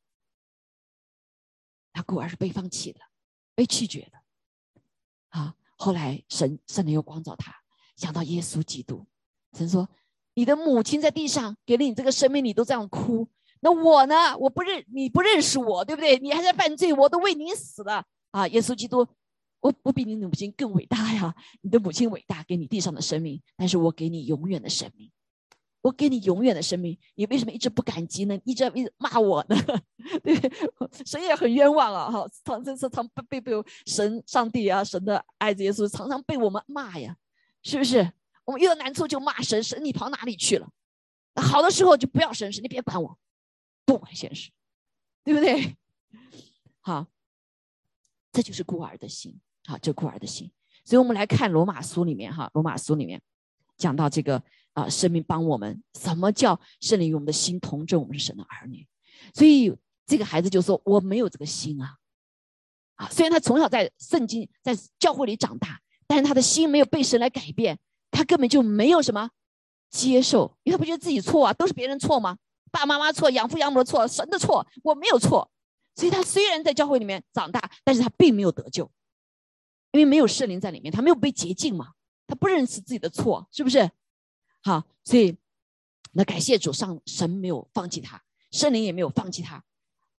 他孤儿是被放弃的，被拒绝的。啊，后来神圣灵又光照他，想到耶稣基督，神说：“你的母亲在地上给了你这个生命，你都这样哭。”那我呢？我不认你不认识我，对不对？你还在犯罪，我都为你死了啊，耶稣基督，我我比你母亲更伟大呀！你的母亲伟大，给你地上的生命，但是我给你永远的生命，我给你永远的生命，你为什么一直不感激呢？一直一直骂我呢？对，神也很冤枉啊！哈，常常常被被神、上帝啊，神的爱子耶稣常常被我们骂呀，是不是？我们遇到难处就骂神，神你跑哪里去了？好的时候就不要神，神你别管我，不管现实，对不对？好。这就是孤儿的心，好，这孤儿的心。所以，我们来看罗马书里面，哈，罗马书里面讲到这个啊，生命帮我们，什么叫圣灵与我们的心同证，我们是神的儿女。所以，这个孩子就说：“我没有这个心啊，啊，虽然他从小在圣经、在教会里长大，但是他的心没有被神来改变，他根本就没有什么接受，因为他不觉得自己错啊，都是别人错吗？爸爸妈妈错，养父养母的错，神的错，我没有错。”所以他虽然在教会里面长大，但是他并没有得救，因为没有圣灵在里面，他没有被洁净嘛，他不认识自己的错，是不是？好，所以那感谢主上神没有放弃他，圣灵也没有放弃他，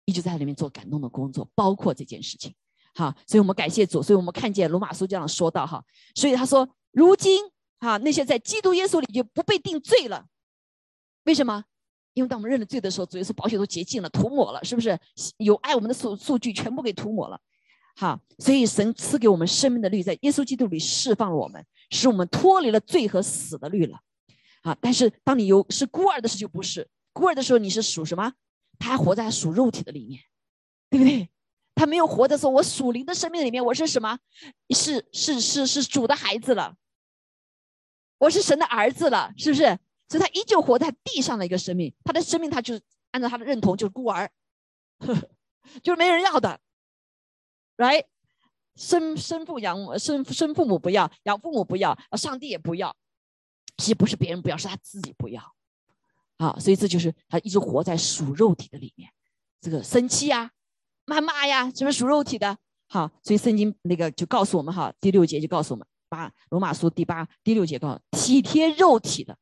一直在里面做感动的工作，包括这件事情。好，所以我们感谢主，所以我们看见罗马书这样说到哈，所以他说，如今哈那些在基督耶稣里就不被定罪了，为什么？因为当我们认了罪的时候，主耶稣宝血都洁净了、涂抹了，是不是？有爱我们的数数据全部给涂抹了。好，所以神赐给我们生命的律，在耶稣基督里释放了我们，使我们脱离了罪和死的律了。啊，但是当你有是孤儿的时候，就不是孤儿的时候，你是属什么？他还活在属肉体的里面，对不对？他没有活的时候，我属灵的生命里面，我是什么？是是是是主的孩子了，我是神的儿子了，是不是？所以他依旧活在地上的一个生命，他的生命他就是按照他的认同就是孤儿，就是没人要的，right？生生父养生生父母不要，养父母不要，上帝也不要，其实不是别人不要，是他自己不要，啊，所以这就是他一直活在属肉体的里面，这个生气呀、谩骂呀，什么属肉体的，好，所以圣经那个就告诉我们哈，第六节就告诉我们，八罗马书第八第六节告诉体贴肉体的。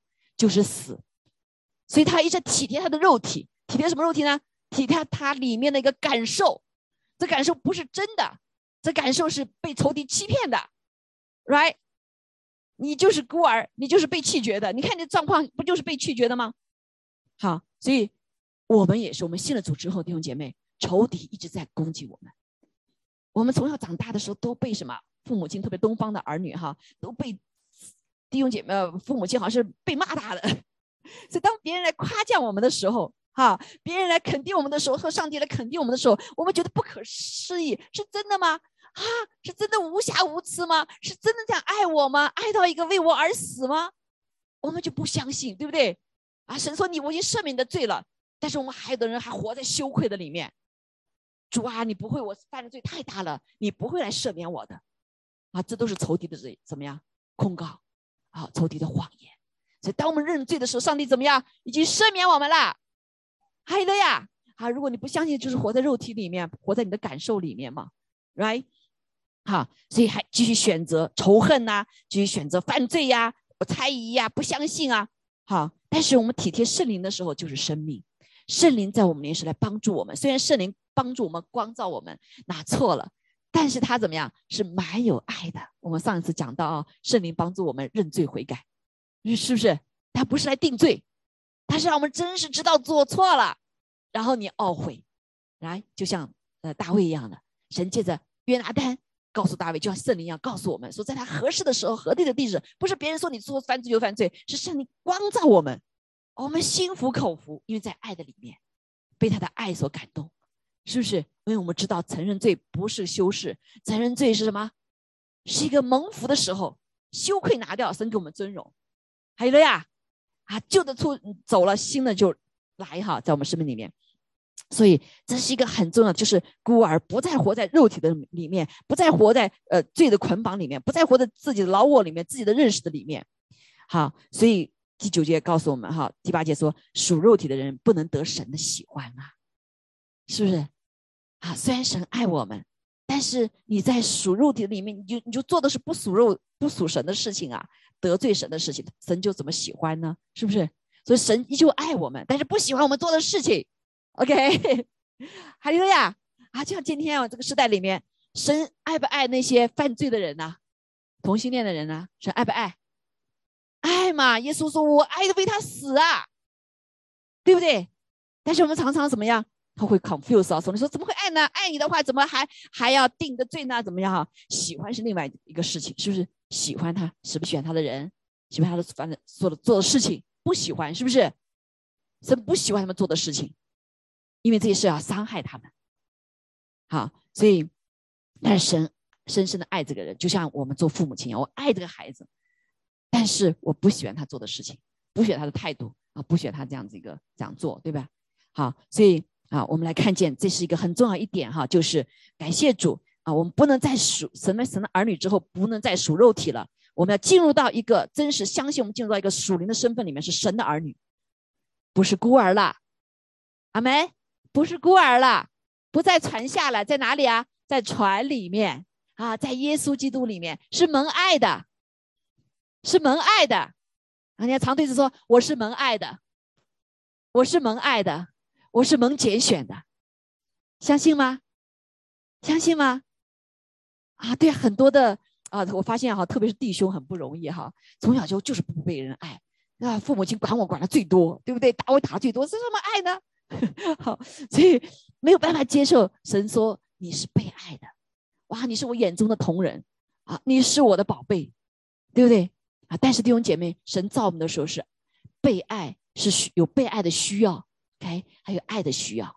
就是死，所以他一直体贴他的肉体，体贴什么肉体呢？体贴他里面的一个感受，这感受不是真的，这感受是被仇敌欺骗的，right？你就是孤儿，你就是被弃绝的，你看你状况不就是被拒绝的吗？好，所以我们也是，我们信了主之后，弟兄姐妹，仇敌一直在攻击我们。我们从小长大的时候都被什么？父母亲，特别东方的儿女哈，都被。弟兄姐妹，父母亲好像是被骂大的，所以当别人来夸奖我们的时候，哈，别人来肯定我们的时候，和上帝来肯定我们的时候，我们觉得不可思议，是真的吗？啊，是真的无瑕无疵吗？是真的这样爱我吗？爱到一个为我而死吗？我们就不相信，对不对？啊，神说你我已经赦免你的罪了，但是我们还有的人还活在羞愧的里面。主啊，你不会，我犯的罪太大了，你不会来赦免我的，啊，这都是仇敌的罪，怎么样？控告。啊，仇敌的谎言。所以，当我们认罪的时候，上帝怎么样？已经赦免我们了。还有的呀，啊，如果你不相信，就是活在肉体里面，活在你的感受里面嘛，right？好，所以还继续选择仇恨呐，继续选择犯罪呀，我猜疑呀，不相信啊。好，但是我们体贴圣灵的时候，就是生命。圣灵在我们里面是来帮助我们。虽然圣灵帮助我们光照我们，哪错了？但是他怎么样？是蛮有爱的。我们上一次讲到啊，圣灵帮助我们认罪悔改，是不是？他不是来定罪，他是让我们真实知道做错了，然后你懊悔，来，就像呃大卫一样的，神借着约拿丹告诉大卫，就像圣灵一样告诉我们，说在他合适的时候、合对的地址，不是别人说你做犯罪就犯罪，是圣灵光照我们，我们心服口服，因为在爱的里面，被他的爱所感动。是不是？因为我们知道承认罪不是修饰，承认罪是什么？是一个蒙福的时候，羞愧拿掉，神给我们尊荣。还有了呀，啊，旧的出走了，新的就来哈，在我们生命里面。所以这是一个很重要，就是孤儿不再活在肉体的里面，不再活在呃罪的捆绑里面，不再活在自己的老我里面，自己的认识的里面。好，所以第九节告诉我们哈，第八节说属肉体的人不能得神的喜欢啊，是不是？啊，虽然神爱我们，但是你在属肉体里面，你就你就做的是不属肉、不属神的事情啊，得罪神的事情，神就怎么喜欢呢？是不是？所以神依旧爱我们，但是不喜欢我们做的事情。OK，还有呀，啊，就像今天啊，这个时代里面，神爱不爱那些犯罪的人呢？同性恋的人呢？神爱不爱？爱嘛！耶稣说：“我爱的为他死啊，对不对？”但是我们常常怎么样？他会 confuse 啊，说你说怎么会爱呢？爱你的话，怎么还还要定个罪呢？怎么样哈？喜欢是另外一个事情，是不是？喜欢他，喜不喜欢他的人，喜欢他的反正做的做的事情，不喜欢是不是？神不喜欢他们做的事情，因为这些事要伤害他们。好，所以，但是神深深的爱这个人，就像我们做父母亲一样，我爱这个孩子，但是我不喜欢他做的事情，不喜欢他的态度啊，不喜欢他这样子一个这样做，对吧？好，所以。啊，我们来看见这是一个很重要一点哈，就是感谢主啊，我们不能再属神的神的儿女之后，不能再属肉体了，我们要进入到一个真实相信，我们进入到一个属灵的身份里面，是神的儿女，不是孤儿了，阿梅，不是孤儿了，不在船下了，在哪里啊？在船里面啊，在耶稣基督里面是蒙爱的，是蒙爱的，人家长对子说我是蒙爱的，我是蒙爱的。我是蒙拣选的，相信吗？相信吗？啊，对很多的啊，我发现哈，特别是弟兄很不容易哈，从小就就是不被人爱啊，父母亲管我管的最多，对不对？打我打的最多，是什么爱呢？好，所以没有办法接受神说你是被爱的，哇，你是我眼中的同人啊，你是我的宝贝，对不对？啊，但是弟兄姐妹，神造我们的时候是被爱，是需有被爱的需要。哎，还有爱的需要，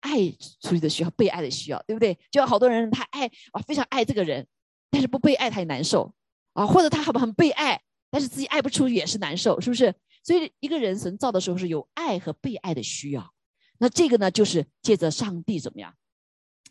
爱出去的需要，被爱的需要，对不对？就有好多人他爱啊，非常爱这个人，但是不被爱他也难受啊，或者他很很被爱，但是自己爱不出去也是难受，是不是？所以一个人神造的时候是有爱和被爱的需要，那这个呢，就是借着上帝怎么样，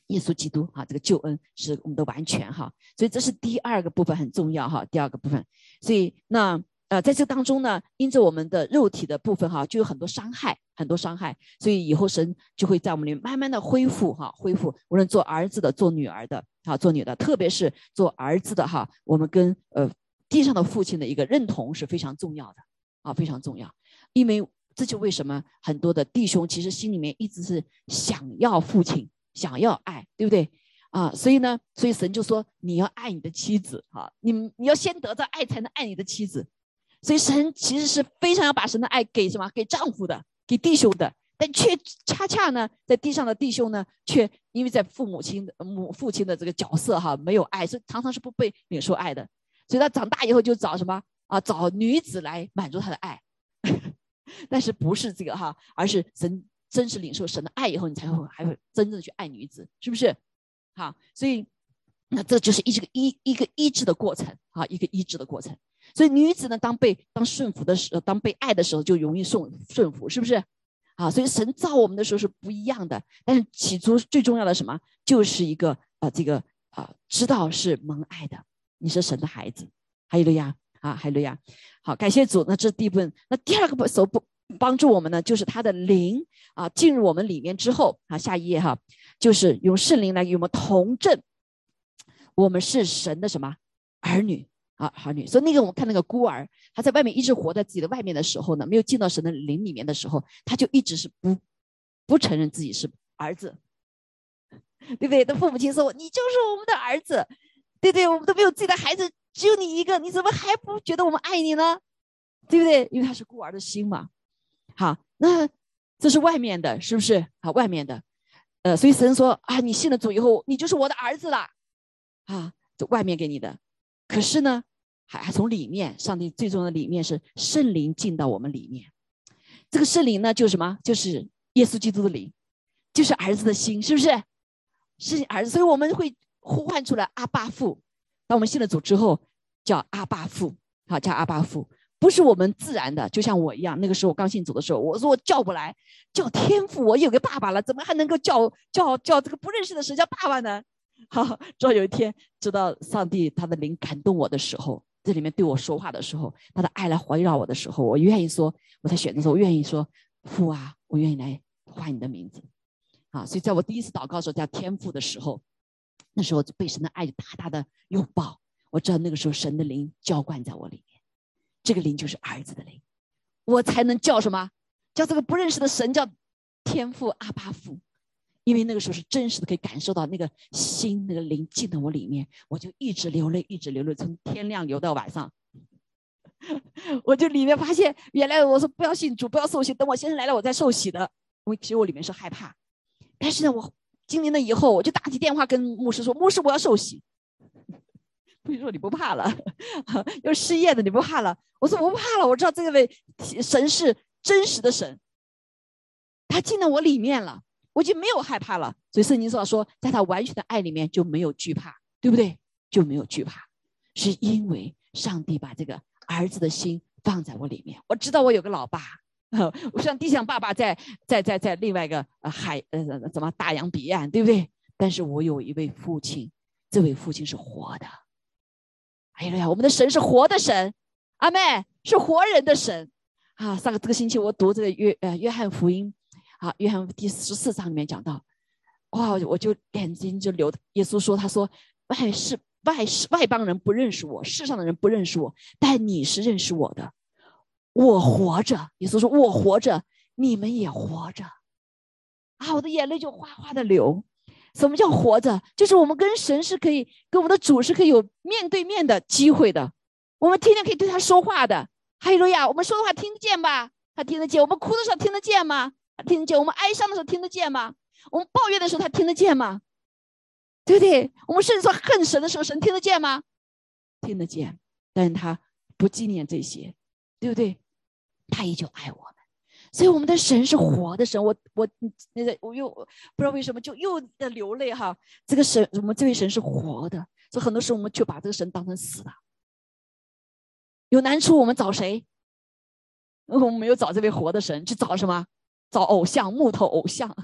耶稣基督啊，这个救恩是我们的完全哈，所以这是第二个部分很重要哈，第二个部分，所以那。呃，在这当中呢，因着我们的肉体的部分哈，就有很多伤害，很多伤害，所以以后神就会在我们里面慢慢的恢复哈，恢复。无论做儿子的，做女儿的，啊，做女的，特别是做儿子的哈，我们跟呃地上的父亲的一个认同是非常重要的啊，非常重要。因为这就为什么很多的弟兄其实心里面一直是想要父亲，想要爱，对不对？啊，所以呢，所以神就说你要爱你的妻子哈，你你要先得到爱，才能爱你的妻子。所以神其实是非常要把神的爱给什么？给丈夫的，给弟兄的，但却恰恰呢，在地上的弟兄呢，却因为在父母亲的母父亲的这个角色哈，没有爱，所以常常是不被领受爱的。所以他长大以后就找什么啊？找女子来满足他的爱。但是不是这个哈，而是神真实领受神的爱以后，你才会还会真正去爱女子，是不是？好，所以那这就是一这个一一个医治的过程啊，一个医治的过程。所以女子呢，当被当顺服的时候，当被爱的时候，就容易顺顺服，是不是？啊，所以神造我们的时候是不一样的。但是起初最重要的什么，就是一个啊，这个啊，知道是蒙爱的，你是神的孩子，还有了呀，啊，还有了呀。好，感谢主。那这第一部分。那第二个手不帮助我们呢，就是他的灵啊，进入我们里面之后啊，下一页哈，就是用圣灵来与我们同证，我们是神的什么儿女。啊，儿女，所以那个我们看那个孤儿，他在外面一直活在自己的外面的时候呢，没有进到神的灵里面的时候，他就一直是不不承认自己是儿子，对不对？那父母亲说：“你就是我们的儿子，对不对，我们都没有自己的孩子，只有你一个，你怎么还不觉得我们爱你呢？对不对？因为他是孤儿的心嘛。好，那这是外面的，是不是？好，外面的，呃，所以神说啊，你信了主以后，你就是我的儿子了，啊，这外面给你的。可是呢，还还从里面，上帝最重要的里面是圣灵进到我们里面。这个圣灵呢，就是什么？就是耶稣基督的灵，就是儿子的心，是不是？是儿子，所以我们会呼唤出来阿巴父。当我们信了主之后，叫阿巴父，好叫阿巴父，不是我们自然的，就像我一样。那个时候我刚信主的时候，我说我叫不来，叫天父，我有个爸爸了，怎么还能够叫叫叫这个不认识的神叫爸爸呢？好，直到有一天，知道上帝他的灵感动我的时候，这里面对我说话的时候，他的爱来环绕我的时候，我愿意说，我在选的时候，我愿意说父啊，我愿意来唤你的名字。啊，所以在我第一次祷告的时候叫天父的时候，那时候就被神的爱大大的拥抱，我知道那个时候神的灵浇灌在我里面，这个灵就是儿子的灵，我才能叫什么？叫这个不认识的神叫天父阿巴父。因为那个时候是真实的，可以感受到那个心、那个灵进到我里面，我就一直流泪，一直流泪，从天亮流到晚上。我就里面发现，原来我说不要信主，不要受洗，等我先生来了，我再受洗的。我其实我里面是害怕，但是呢，我经历了以后，我就打起电话跟牧师说：“牧师，我要受洗。”牧师说：“你不怕了？又失业的，你不怕了？”我说：“我不怕了，我知道这位神是真实的神，他进到我里面了，我就没有害怕了。所以圣经说说，在他完全的爱里面就没有惧怕，对不对？就没有惧怕，是因为上帝把这个。”儿子的心放在我里面，我知道我有个老爸，我像地上爸爸在在在在另外一个海呃怎么大洋彼岸，对不对？但是我有一位父亲，这位父亲是活的。哎呀，我们的神是活的神，阿妹是活人的神啊！上个这个星期我读这个约呃约翰福音，啊，约翰第十四章里面讲到，哇，我就眼睛就流。耶稣说，他说，外世。外世外邦人不认识我，世上的人不认识我，但你是认识我的。我活着，耶稣说：“我活着，你们也活着。”啊，我的眼泪就哗哗的流。什么叫活着？就是我们跟神是可以，跟我们的主是可以有面对面的机会的。我们天天可以对他说话的。哈利路亚！我们说的话听得见吧？他听得见。我们哭的时候听得见吗？听得见。我们哀伤的时候听得见吗？我们抱怨的时候他听得见吗？对不对？我们甚至说恨神的时候，神听得见吗？听得见，但是他不纪念这些，对不对？他依旧爱我们，所以我们的神是活的神。我我那个我又不知道为什么就又在流泪哈。这个神，我们这位神是活的，所以很多时候我们却把这个神当成死的。有难处我们找谁？我们没有找这位活的神，去找什么？找偶像，木头偶像。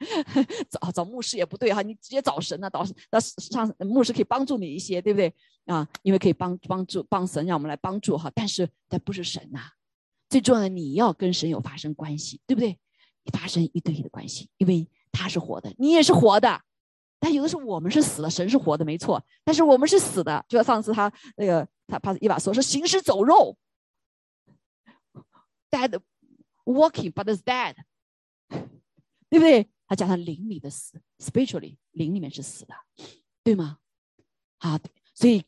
找找牧师也不对哈，你直接找神呢？找那上牧师可以帮助你一些，对不对啊？因为可以帮帮助帮神，让我们来帮助哈。但是他不是神呐，最重要的你要跟神有发生关系，对不对？发生一对一的关系，因为他是活的，你也是活的。但有的时候我们是死了，神是活的，没错。但是我们是死的，就像上次他那个他怕一把说是行尸走肉，dead walking but is dead，对不对？他加上灵里的死，spiritually 灵里面是死的，对吗？好，所以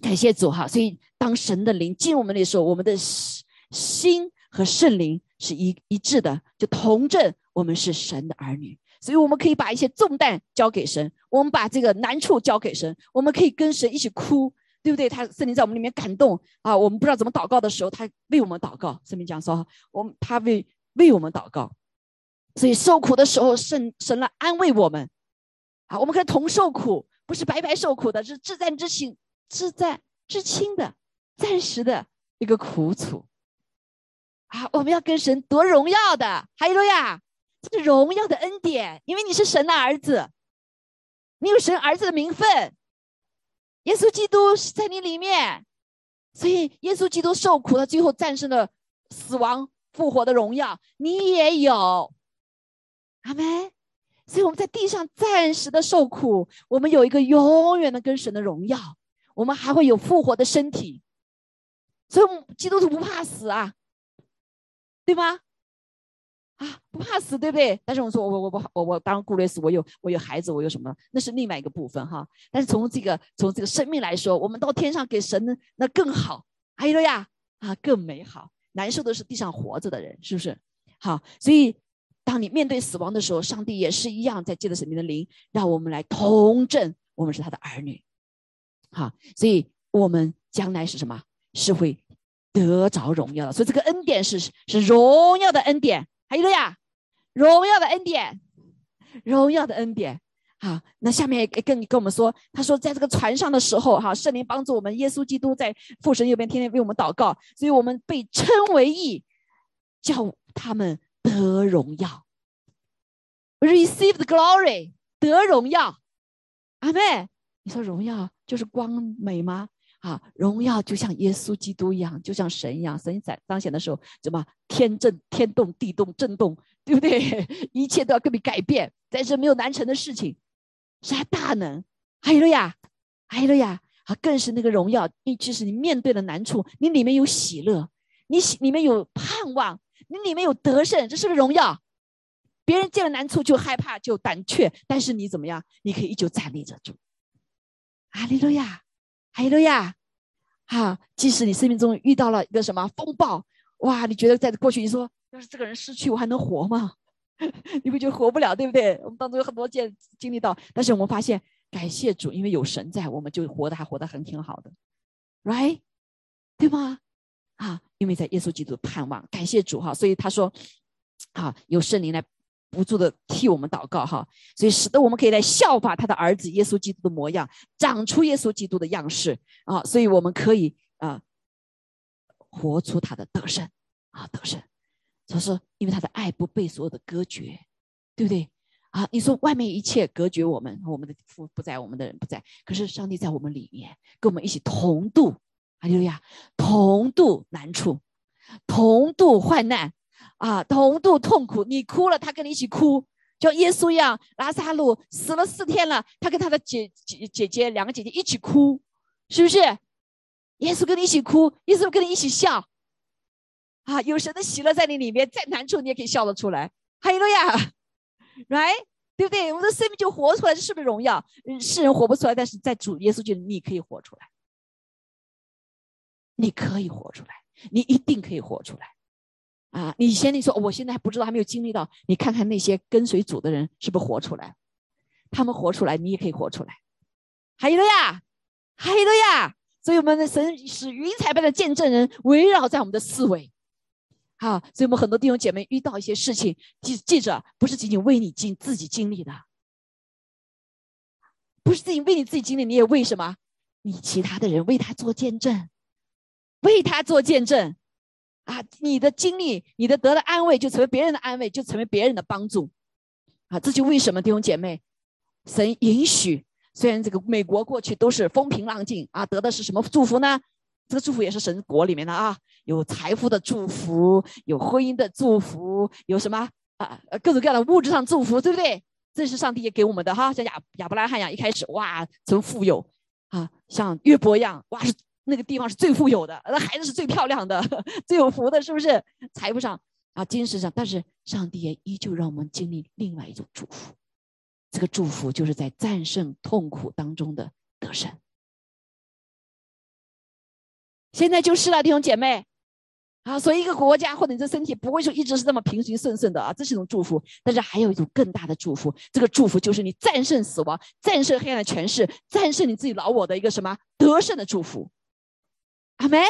感谢主哈。所以当神的灵进入我们的时候，我们的心和圣灵是一一致的，就同证我们是神的儿女。所以我们可以把一些重担交给神，我们把这个难处交给神，我们可以跟神一起哭，对不对？他圣灵在我们里面感动啊，我们不知道怎么祷告的时候，他为我们祷告。圣灵讲说，我们他为为我们祷告。所以受苦的时候，神神来安慰我们，啊，我们可以同受苦，不是白白受苦的，是至暂之轻、至暂至轻的、暂时的一个苦楚。啊，我们要跟神夺荣耀的，哈利路亚！这是荣耀的恩典，因为你是神的儿子，你有神儿子的名分，耶稣基督是在你里面，所以耶稣基督受苦了，最后战胜了死亡、复活的荣耀，你也有。阿门。所以我们在地上暂时的受苦，我们有一个永远的跟神的荣耀，我们还会有复活的身体。所以基督徒不怕死啊，对吗？啊，不怕死，对不对？但是我说我我我我我当顾虑死，我有我有孩子，我有什么？那是另外一个部分哈。但是从这个从这个生命来说，我们到天上给神那更好，还有呀啊更美好。难受的是地上活着的人，是不是？好，所以。当你面对死亡的时候，上帝也是一样在借着神明的灵，让我们来同证我们是他的儿女。好，所以我们将来是什么？是会得着荣耀的。所以这个恩典是是荣耀的恩典。还有了呀，荣耀的恩典，荣耀的恩典。好，那下面也跟你跟我们说，他说在这个船上的时候，哈，圣灵帮助我们，耶稣基督在父神右边天天为我们祷告，所以我们被称为义，叫他们。得荣耀，receive the glory，得荣耀，阿妹，你说荣耀就是光美吗？啊，荣耀就像耶稣基督一样，就像神一样，神在彰显的时候，怎么天震、天动、地动、震动，对不对？一切都要跟你改变，但是没有难成的事情，是他大能，还有了呀，还有了呀，啊，更是那个荣耀，你即使你面对的难处，你里面有喜乐，你喜里面有盼望。你里面有得胜，这是不是荣耀别人见了难处就害怕就胆怯，但是你怎么样？你可以依旧站立着住。哈利路亚，哈利路亚，哈！即使你生命中遇到了一个什么风暴，哇，你觉得在过去你说，要是这个人失去，我还能活吗？你不就活不了，对不对？我们当中有很多件经历到，但是我们发现，感谢主，因为有神在，我们就活得还活得很挺好的，right？对吗？啊，因为在耶稣基督盼望，感谢主哈，所以他说，啊，有圣灵来不住的替我们祷告哈，所以使得我们可以来效法他的儿子耶稣基督的模样，长出耶稣基督的样式啊，所以我们可以啊，活出他的得胜啊，得胜。就是因为他的爱不被所有的隔绝，对不对？啊，你说外面一切隔绝我们，我们的父不在，我们的人不在，可是上帝在我们里面，跟我们一起同度，阿利路亚，同度难处，同度患难，啊，同度痛苦。你哭了，他跟你一起哭，就耶稣一样，拉萨路死了四天了，他跟他的姐姐姐姐两个姐姐一起哭，是不是？耶稣跟你一起哭，耶稣跟你一起笑。啊，有神的喜乐在你里面，再难处你也可以笑得出来。哈利路亚，right，对不对？我们的生命就活出来，这是不是荣耀？世人活不出来，但是在主耶稣里，你可以活出来，你可以活出来，你一定可以活出来。啊，你先你说，我现在还不知道，还没有经历到。你看看那些跟随主的人，是不是活出来？他们活出来，你也可以活出来。哈利路亚，哈利路亚。所以我们的神使云彩般的见证人围绕在我们的四维。好，所以我们很多弟兄姐妹遇到一些事情，记记着，不是仅仅为你经自己经历的，不是自己为你自己经历，你也为什么？你其他的人为他做见证，为他做见证，啊，你的经历，你的得的安慰，就成为别人的安慰，就成为别人的帮助，啊，这就为什么弟兄姐妹，神允许，虽然这个美国过去都是风平浪静啊，得的是什么祝福呢？这个祝福也是神国里面的啊。有财富的祝福，有婚姻的祝福，有什么啊？各种各样的物质上祝福，对不对？这是上帝也给我们的哈。像亚亚伯拉罕一样，一开始哇，从富有啊，像约伯一样，哇，是那个地方是最富有的，那孩子是最漂亮的，最有福的，是不是？财富上啊，精神上，但是上帝也依旧让我们经历另外一种祝福。这个祝福就是在战胜痛苦当中的得胜。现在就是了，弟兄姐妹。啊，所以一个国家或者你这身体不会说一直是这么平行顺顺的啊，这是一种祝福。但是还有一种更大的祝福，这个祝福就是你战胜死亡、战胜黑暗的权势、战胜你自己老我的一个什么得胜的祝福。阿梅，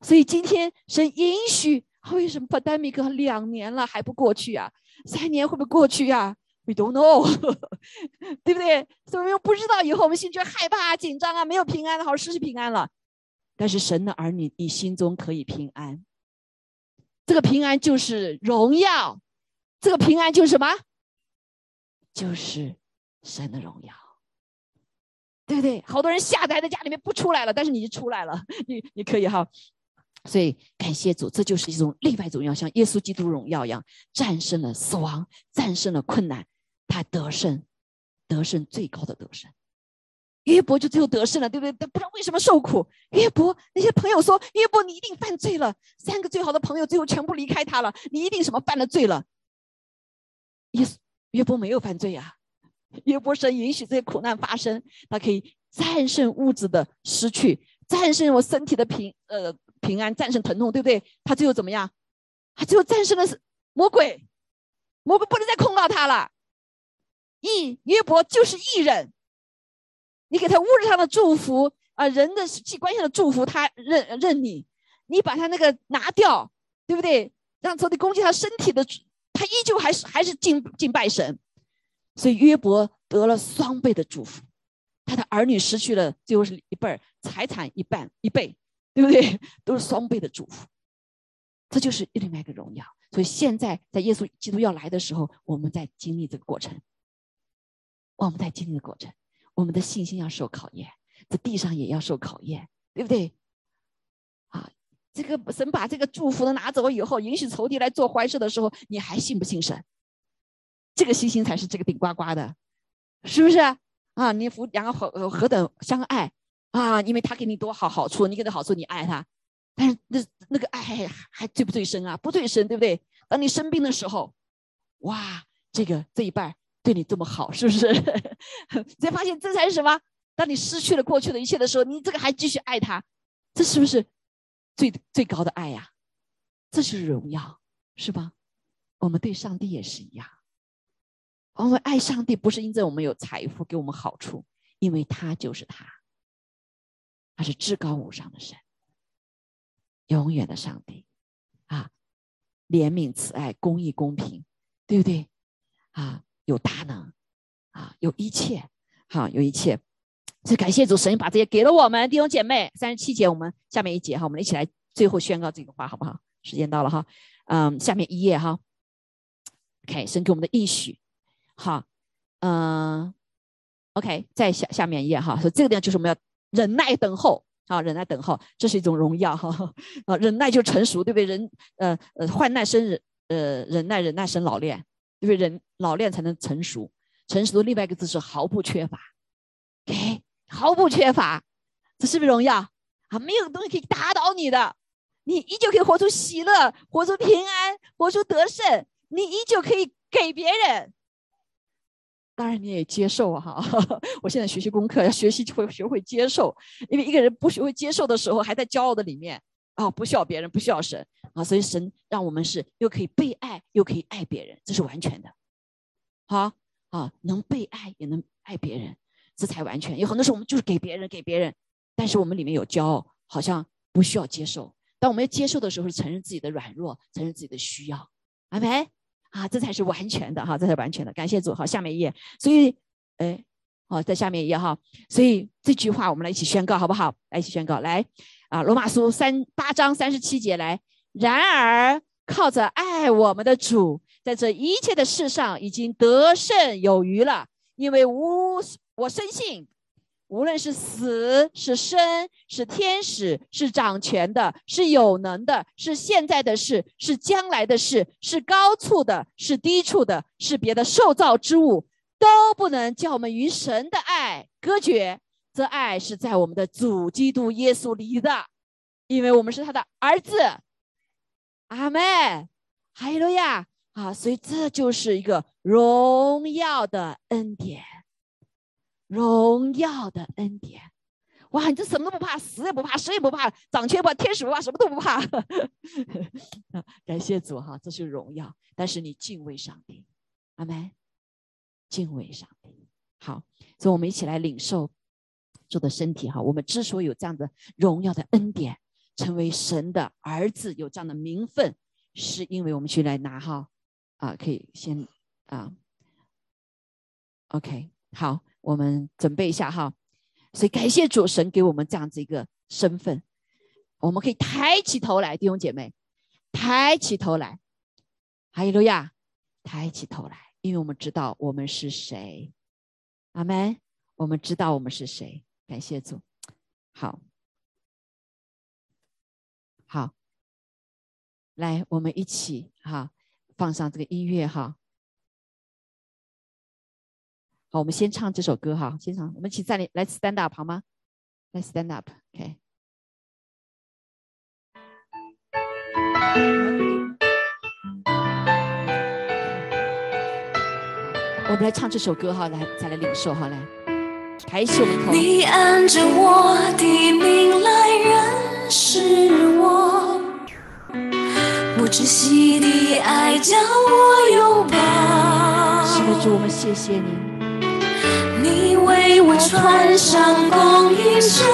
所以今天神允许，为什么 pandemic 两年了还不过去啊？三年会不会过去呀？We don't know，对不对？所以我们又不知道以后，我们心觉害怕、紧张啊，没有平安了，好失去平安了。但是神的儿女，你心中可以平安。这个平安就是荣耀，这个平安就是什么？就是神的荣耀，对不对？好多人吓得还在家里面不出来了，但是你出来了，你你可以哈。所以感谢主，这就是一种另外一种荣耀，像耶稣基督荣耀一样，战胜了死亡，战胜了困难，他得胜，得胜最高的得胜。约伯就最后得胜了，对不对？不知道为什么受苦。约伯那些朋友说：“约伯，你一定犯罪了。”三个最好的朋友最后全部离开他了，你一定什么犯了罪了？耶稣约伯没有犯罪呀。约伯神允许这些苦难发生，他可以战胜物质的失去，战胜我身体的平呃平安，战胜疼痛，对不对？他最后怎么样？他最后战胜的是魔鬼，魔鬼不能再控告他了。义约伯就是义人。你给他物质上的祝福啊，人的际关系的祝福，他认认你。你把他那个拿掉，对不对？让仇敌攻击他身体的，他依旧还是还是敬敬拜神。所以约伯得了双倍的祝福，他的儿女失去了，最后是一半财产一半一倍，对不对？都是双倍的祝福。这就是另外一个荣耀。所以现在在耶稣基督要来的时候，我们在经历这个过程，我们在经历的过程。我们的信心要受考验，在地上也要受考验，对不对？啊，这个神把这个祝福的拿走以后，允许仇敌来做坏事的时候，你还信不信神？这个星星才是这个顶呱呱的，是不是？啊，你夫两个何何等相爱啊？因为他给你多好好处，你给他好处，你爱他，但是那那个爱还还最不最深啊？不最深，对不对？当你生病的时候，哇，这个这一半对你这么好，是不是？才发现这才是什么？当你失去了过去的一切的时候，你这个还继续爱他，这是不是最最高的爱呀？这是荣耀，是吧？我们对上帝也是一样，我们爱上帝不是因着我们有财富给我们好处，因为他就是他，他是至高无上的神，永远的上帝啊，怜悯、慈爱、公义、公平，对不对？啊，有大能啊，有一切，好，有一切。所以感谢主神把这些给了我们弟兄姐妹。三十七节，我们下面一节哈，我们一起来最后宣告这个话好不好？时间到了哈，嗯，下面一页哈。OK，神给我们的应许，好，嗯，OK，在下下面一页哈，说这个地方就是我们要忍耐等候啊，忍耐等候，这是一种荣耀哈啊，忍耐就成熟，对不对？人呃呃，患难生忍呃忍耐，忍耐生老练，对不对？人老练才能成熟，成熟的另外一个字是毫不缺乏，OK。毫不缺乏，这是不是荣耀啊？没有东西可以打倒你的，你依旧可以活出喜乐，活出平安，活出得胜。你依旧可以给别人，当然你也接受哈。我现在学习功课，要学习就会学会接受，因为一个人不学会接受的时候，还在骄傲的里面啊，不需要别人，不需要神啊。所以神让我们是又可以被爱，又可以爱别人，这是完全的。好啊，能被爱也能爱别人。这才完全。有很多时候我们就是给别人，给别人，但是我们里面有骄傲，好像不需要接受。当我们要接受的时候，是承认自己的软弱，承认自己的需要。阿门啊，这才是完全的哈，这才是完全的。感谢主。好，下面一页。所以，哎，好，在下面一页哈。所以这句话我们来一起宣告，好不好？来一起宣告。来啊，罗马书三八章三十七节来。然而，靠着爱我们的主，在这一切的事上已经得胜有余了，因为无。我深信，无论是死是生，是天使，是掌权的，是有能的，是现在的事，是将来的事，是高处的，是低处的，是别的受造之物，都不能叫我们与神的爱隔绝。这爱是在我们的主基督耶稣里的，因为我们是他的儿子。阿门，哈利路亚啊！所以这就是一个荣耀的恩典。荣耀的恩典，哇！你这什么都不怕，死也不怕，谁也不怕，掌权不怕，天使不怕，什么都不怕。感谢主哈，这是荣耀。但是你敬畏上帝，阿门。敬畏上帝，好。所以我们一起来领受主的身体哈。我们之所以有这样的荣耀的恩典，成为神的儿子，有这样的名分，是因为我们去来拿哈啊，可以先啊，OK，好。我们准备一下哈，所以感谢主神给我们这样子一个身份，我们可以抬起头来，弟兄姐妹，抬起头来，哈利路亚，抬起头来，因为我们知道我们是谁，阿门。我们知道我们是谁，感谢主。好，好，来，我们一起哈，放上这个音乐哈。好，我们先唱这首歌哈，先唱。我们一起站立，来 stand up 好吗？来 stand up，OK。我们来唱这首歌哈，来再来领受哈，来抬起我们头。你按着我的命来认识我，不窒息的爱将我拥抱。是的，主，我们谢谢你。你为我穿上供应圣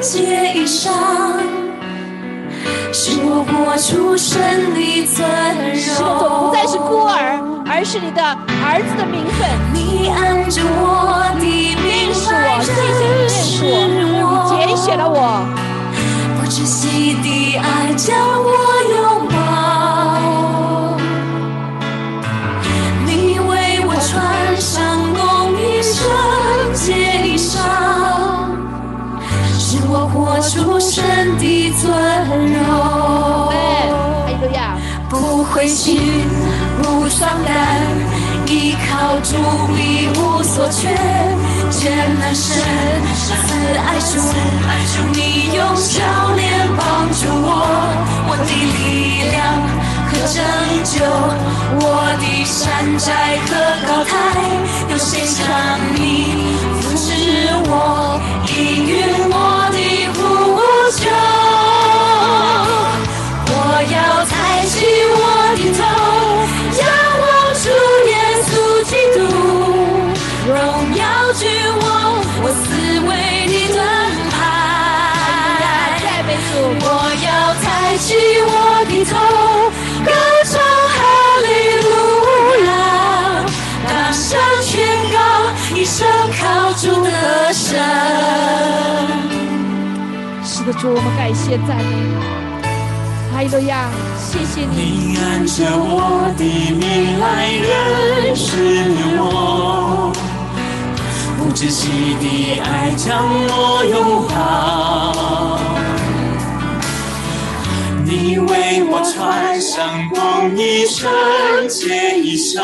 洁衣裳，使我活出神的尊荣。不再是孤儿，而是你的儿子的名分。你按着我的命来认识我，你拣选了我，不窒息的爱将我拥不伤感，依靠主一无所缺。艰难神，慈爱主，你用笑脸帮助我，我的力量和拯救，我的。山寨和高台，有谁像你扶持我，应允我主，我们感谢赞美你。哈利路亚，谢谢你，你按着我的命来认识我，不窒息的爱将我拥抱。你为我穿上公义圣洁衣裳，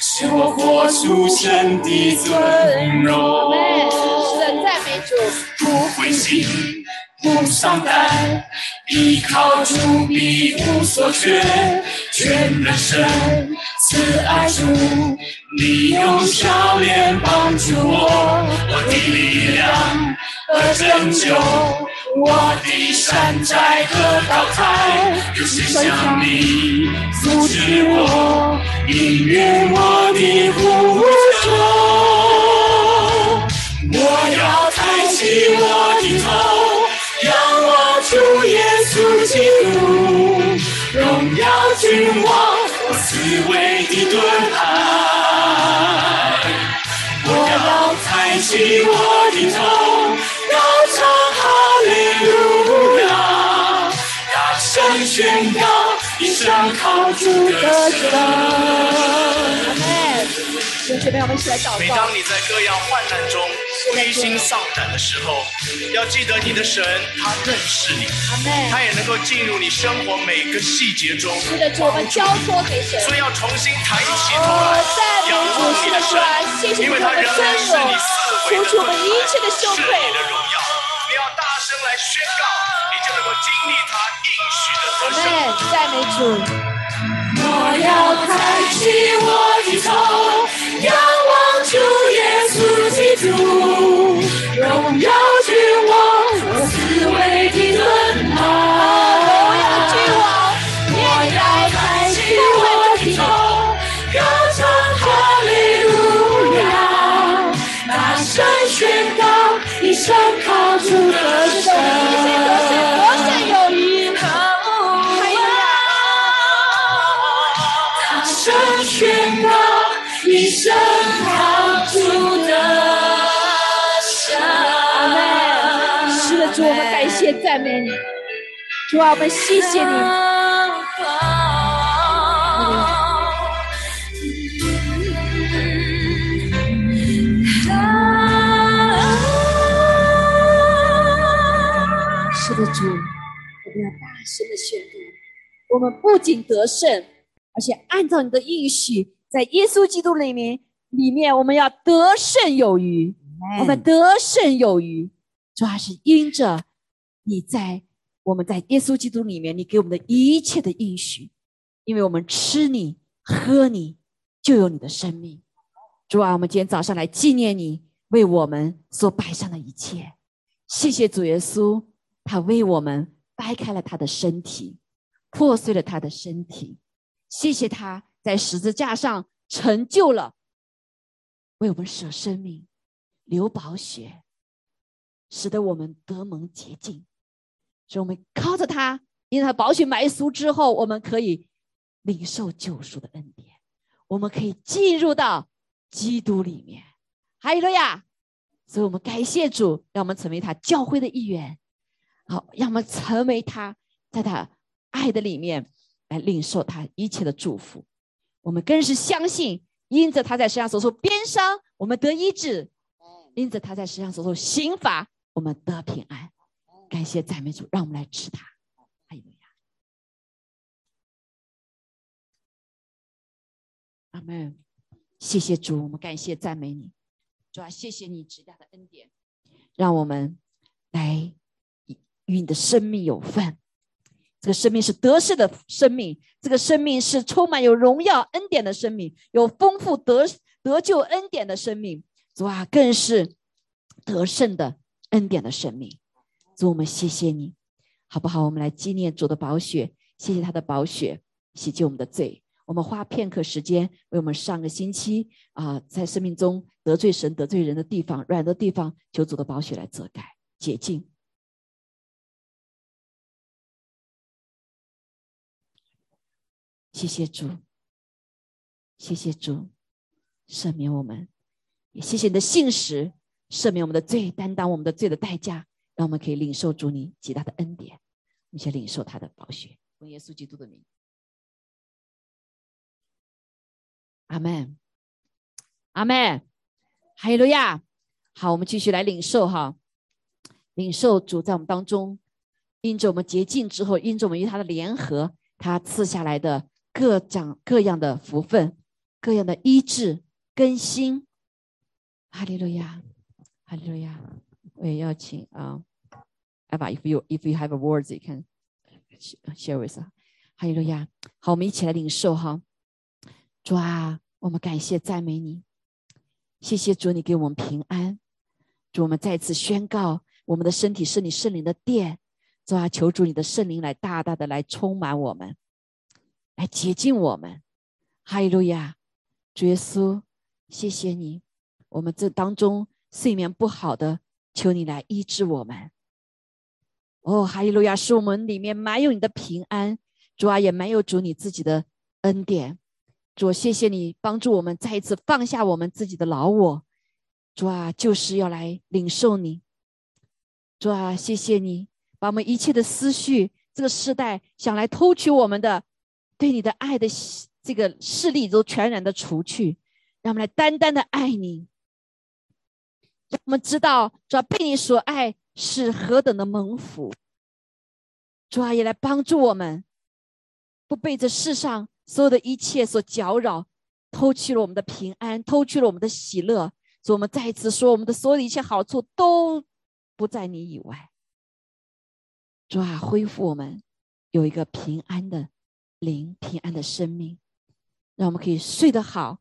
使我活出神的尊荣。不灰心，不丧胆，依靠主必无所缺，全能神慈爱主，你用笑脸帮助我，我的力量和拯救，我的山寨和高台，有谁像你扶持我，应允我的呼求？我要起我的头，仰望主耶稣基督，荣耀君王，我思维的盾牌。我要抬起我的头，高唱哈利路亚，大声宣告，一生靠主的神。弟兄姐妹，我们一起来祷告每当。你在各样患难中灰心丧胆的时候，要记得你的神，他认识你，他也能够进入你生活每个细节中。是的，主，我们交托给神。所以要重新抬起头哦来，，仰主，望你的神，因为他仍然是你四，围的一切的羞愧。是你的荣耀。你要大声来宣告，你就能够经历他应许的得胜。赞美主，我要抬起我的头，仰主啊，我们谢谢你。是的，主，我们要大声的宣告，我们不仅得胜，而且按照你的应许，在耶稣基督里面，里面我们要得胜有余。我们得胜有余，主要是因着你在我们在耶稣基督里面，你给我们的一切的应许，因为我们吃你喝你，就有你的生命。主啊，我们今天早上来纪念你为我们所摆上的一切，谢谢主耶稣，他为我们掰开了他的身体，破碎了他的身体，谢谢他在十字架上成就了，为我们舍生命。流宝血，使得我们得蒙洁净。所以，我们靠着他，因为它宝血埋赎之后，我们可以领受救赎的恩典，我们可以进入到基督里面。哈利路亚！所以我们感谢主，让我们成为他教会的一员。好，让我们成为他在他爱的里面来领受他一切的祝福。我们更是相信，因着他在身上所受鞭伤，我们得医治。因着他在世上所受刑罚，我们得平安。感谢赞美主，让我们来吃它。哈利路亚，阿门。谢谢主，我们感谢赞美你，主啊，谢谢你极大的恩典，让我们来与你的生命有份。这个生命是得胜的生命，这个生命是充满有荣耀恩典的生命，有丰富得得救恩典的生命。主啊，更是得胜的恩典的生命。主，我们谢谢你，好不好？我们来纪念主的宝血，谢谢他的宝血洗净我们的罪。我们花片刻时间，为我们上个星期啊，在生命中得罪神、得罪人的地方、软的地方，求主的宝血来遮盖、洁净。谢谢主，谢谢主，赦免我们，也谢谢你的信实，赦免我们的罪，担当我们的罪的代价，让我们可以领受主你极大的恩典，并且领受他的宝血，奉耶稣基督的名，阿门，阿门，哈利路亚。好，我们继续来领受哈，领受主在我们当中，因着我们洁净之后，因着我们与他的联合，他赐下来的。各长各样的福分，各样的医治更新。哈利路亚，哈利路亚！我也要请啊，Eva，if you if you have a words you can share with us。哈利路亚！好，我们一起来领受哈。主啊，我们感谢赞美你，谢谢主，你给我们平安。主，我们再次宣告，我们的身体是你圣灵的殿。主啊，求主你的圣灵来大大的来充满我们。来接近我们，哈利路亚，主耶稣，谢谢你。我们这当中睡眠不好的，求你来医治我们。哦，哈利路亚，是我们里面满有你的平安，主啊，也满有主你自己的恩典。主，谢谢你帮助我们再一次放下我们自己的老我。主啊，就是要来领受你。主啊，谢谢你把我们一切的思绪，这个时代想来偷取我们的。对你的爱的这个势力都全然的除去，让我们来单单的爱你，我们知道主要被你所爱是何等的蒙福。主啊，也来帮助我们，不被这世上所有的一切所搅扰，偷去了我们的平安，偷去了我们的喜乐。主，我们再一次说，我们的所有的一切好处都不在你以外。主啊，恢复我们有一个平安的。灵平安的生命，让我们可以睡得好，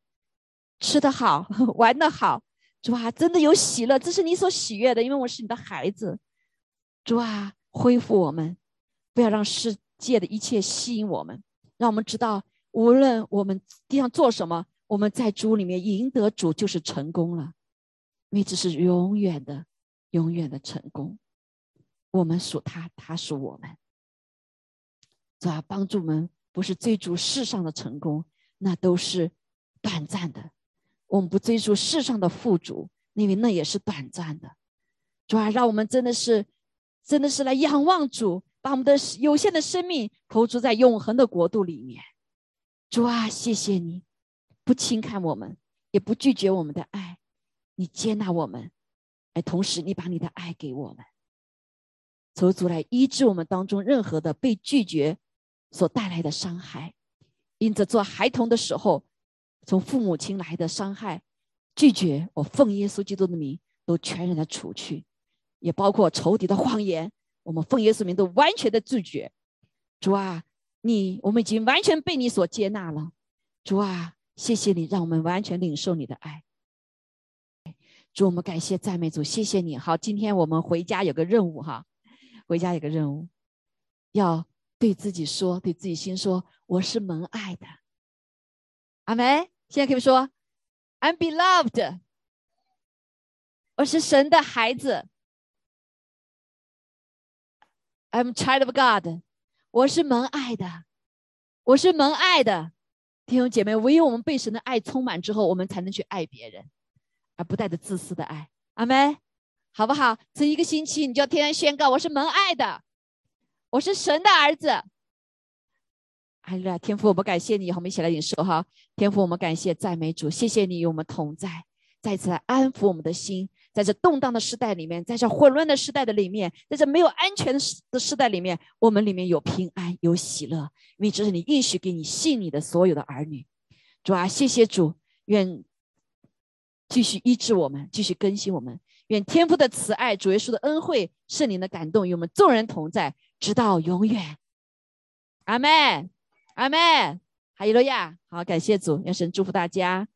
吃得好，玩得好。主啊，真的有喜乐，这是你所喜悦的，因为我是你的孩子。主啊，恢复我们，不要让世界的一切吸引我们，让我们知道，无论我们地上做什么，我们在主里面赢得主就是成功了，因为这是永远的、永远的成功。我们属他，他属我们。主啊，帮助我们。不是追逐世上的成功，那都是短暂的。我们不追逐世上的富足，因为那也是短暂的。主啊，让我们真的是，真的是来仰望主，把我们的有限的生命投注在永恒的国度里面。主啊，谢谢你，不轻看我们，也不拒绝我们的爱，你接纳我们，哎，同时你把你的爱给我们，求主来医治我们当中任何的被拒绝。所带来的伤害，因着做孩童的时候，从父母亲来的伤害，拒绝我奉耶稣基督的名，都全然的除去，也包括仇敌的谎言，我们奉耶稣名都完全的拒绝。主啊，你我们已经完全被你所接纳了。主啊，谢谢你，让我们完全领受你的爱。主，我们感谢赞美主，谢谢你。好，今天我们回家有个任务哈，回家有个任务，要。对自己说，对自己心说：“我是蒙爱的。”阿门。现在可以说：“I'm beloved。”我是神的孩子。I'm child of God。我是蒙爱的。我是蒙爱的。弟兄姐妹，唯有我们被神的爱充满之后，我们才能去爱别人，而不带着自私的爱。阿妹，好不好？这一个星期，你就要天天宣告：“我是蒙爱的。”我是神的儿子，哎呀，天父，我们感谢你，我们一起来领受哈。天父，我们感谢赞美主，谢谢你与我们同在，再次来安抚我们的心，在这动荡的时代里面，在这混乱的时代的里面，在这没有安全的时时代里面，我们里面有平安，有喜乐，因为这是你应许给你信你的所有的儿女。主啊，谢谢主，愿继续医治我们，继续更新我们。愿天父的慈爱、主耶稣的恩惠、圣灵的感动与我们众人同在。直到永远，阿妹，阿妹，哈利路亚！好，感谢主，愿神祝福大家。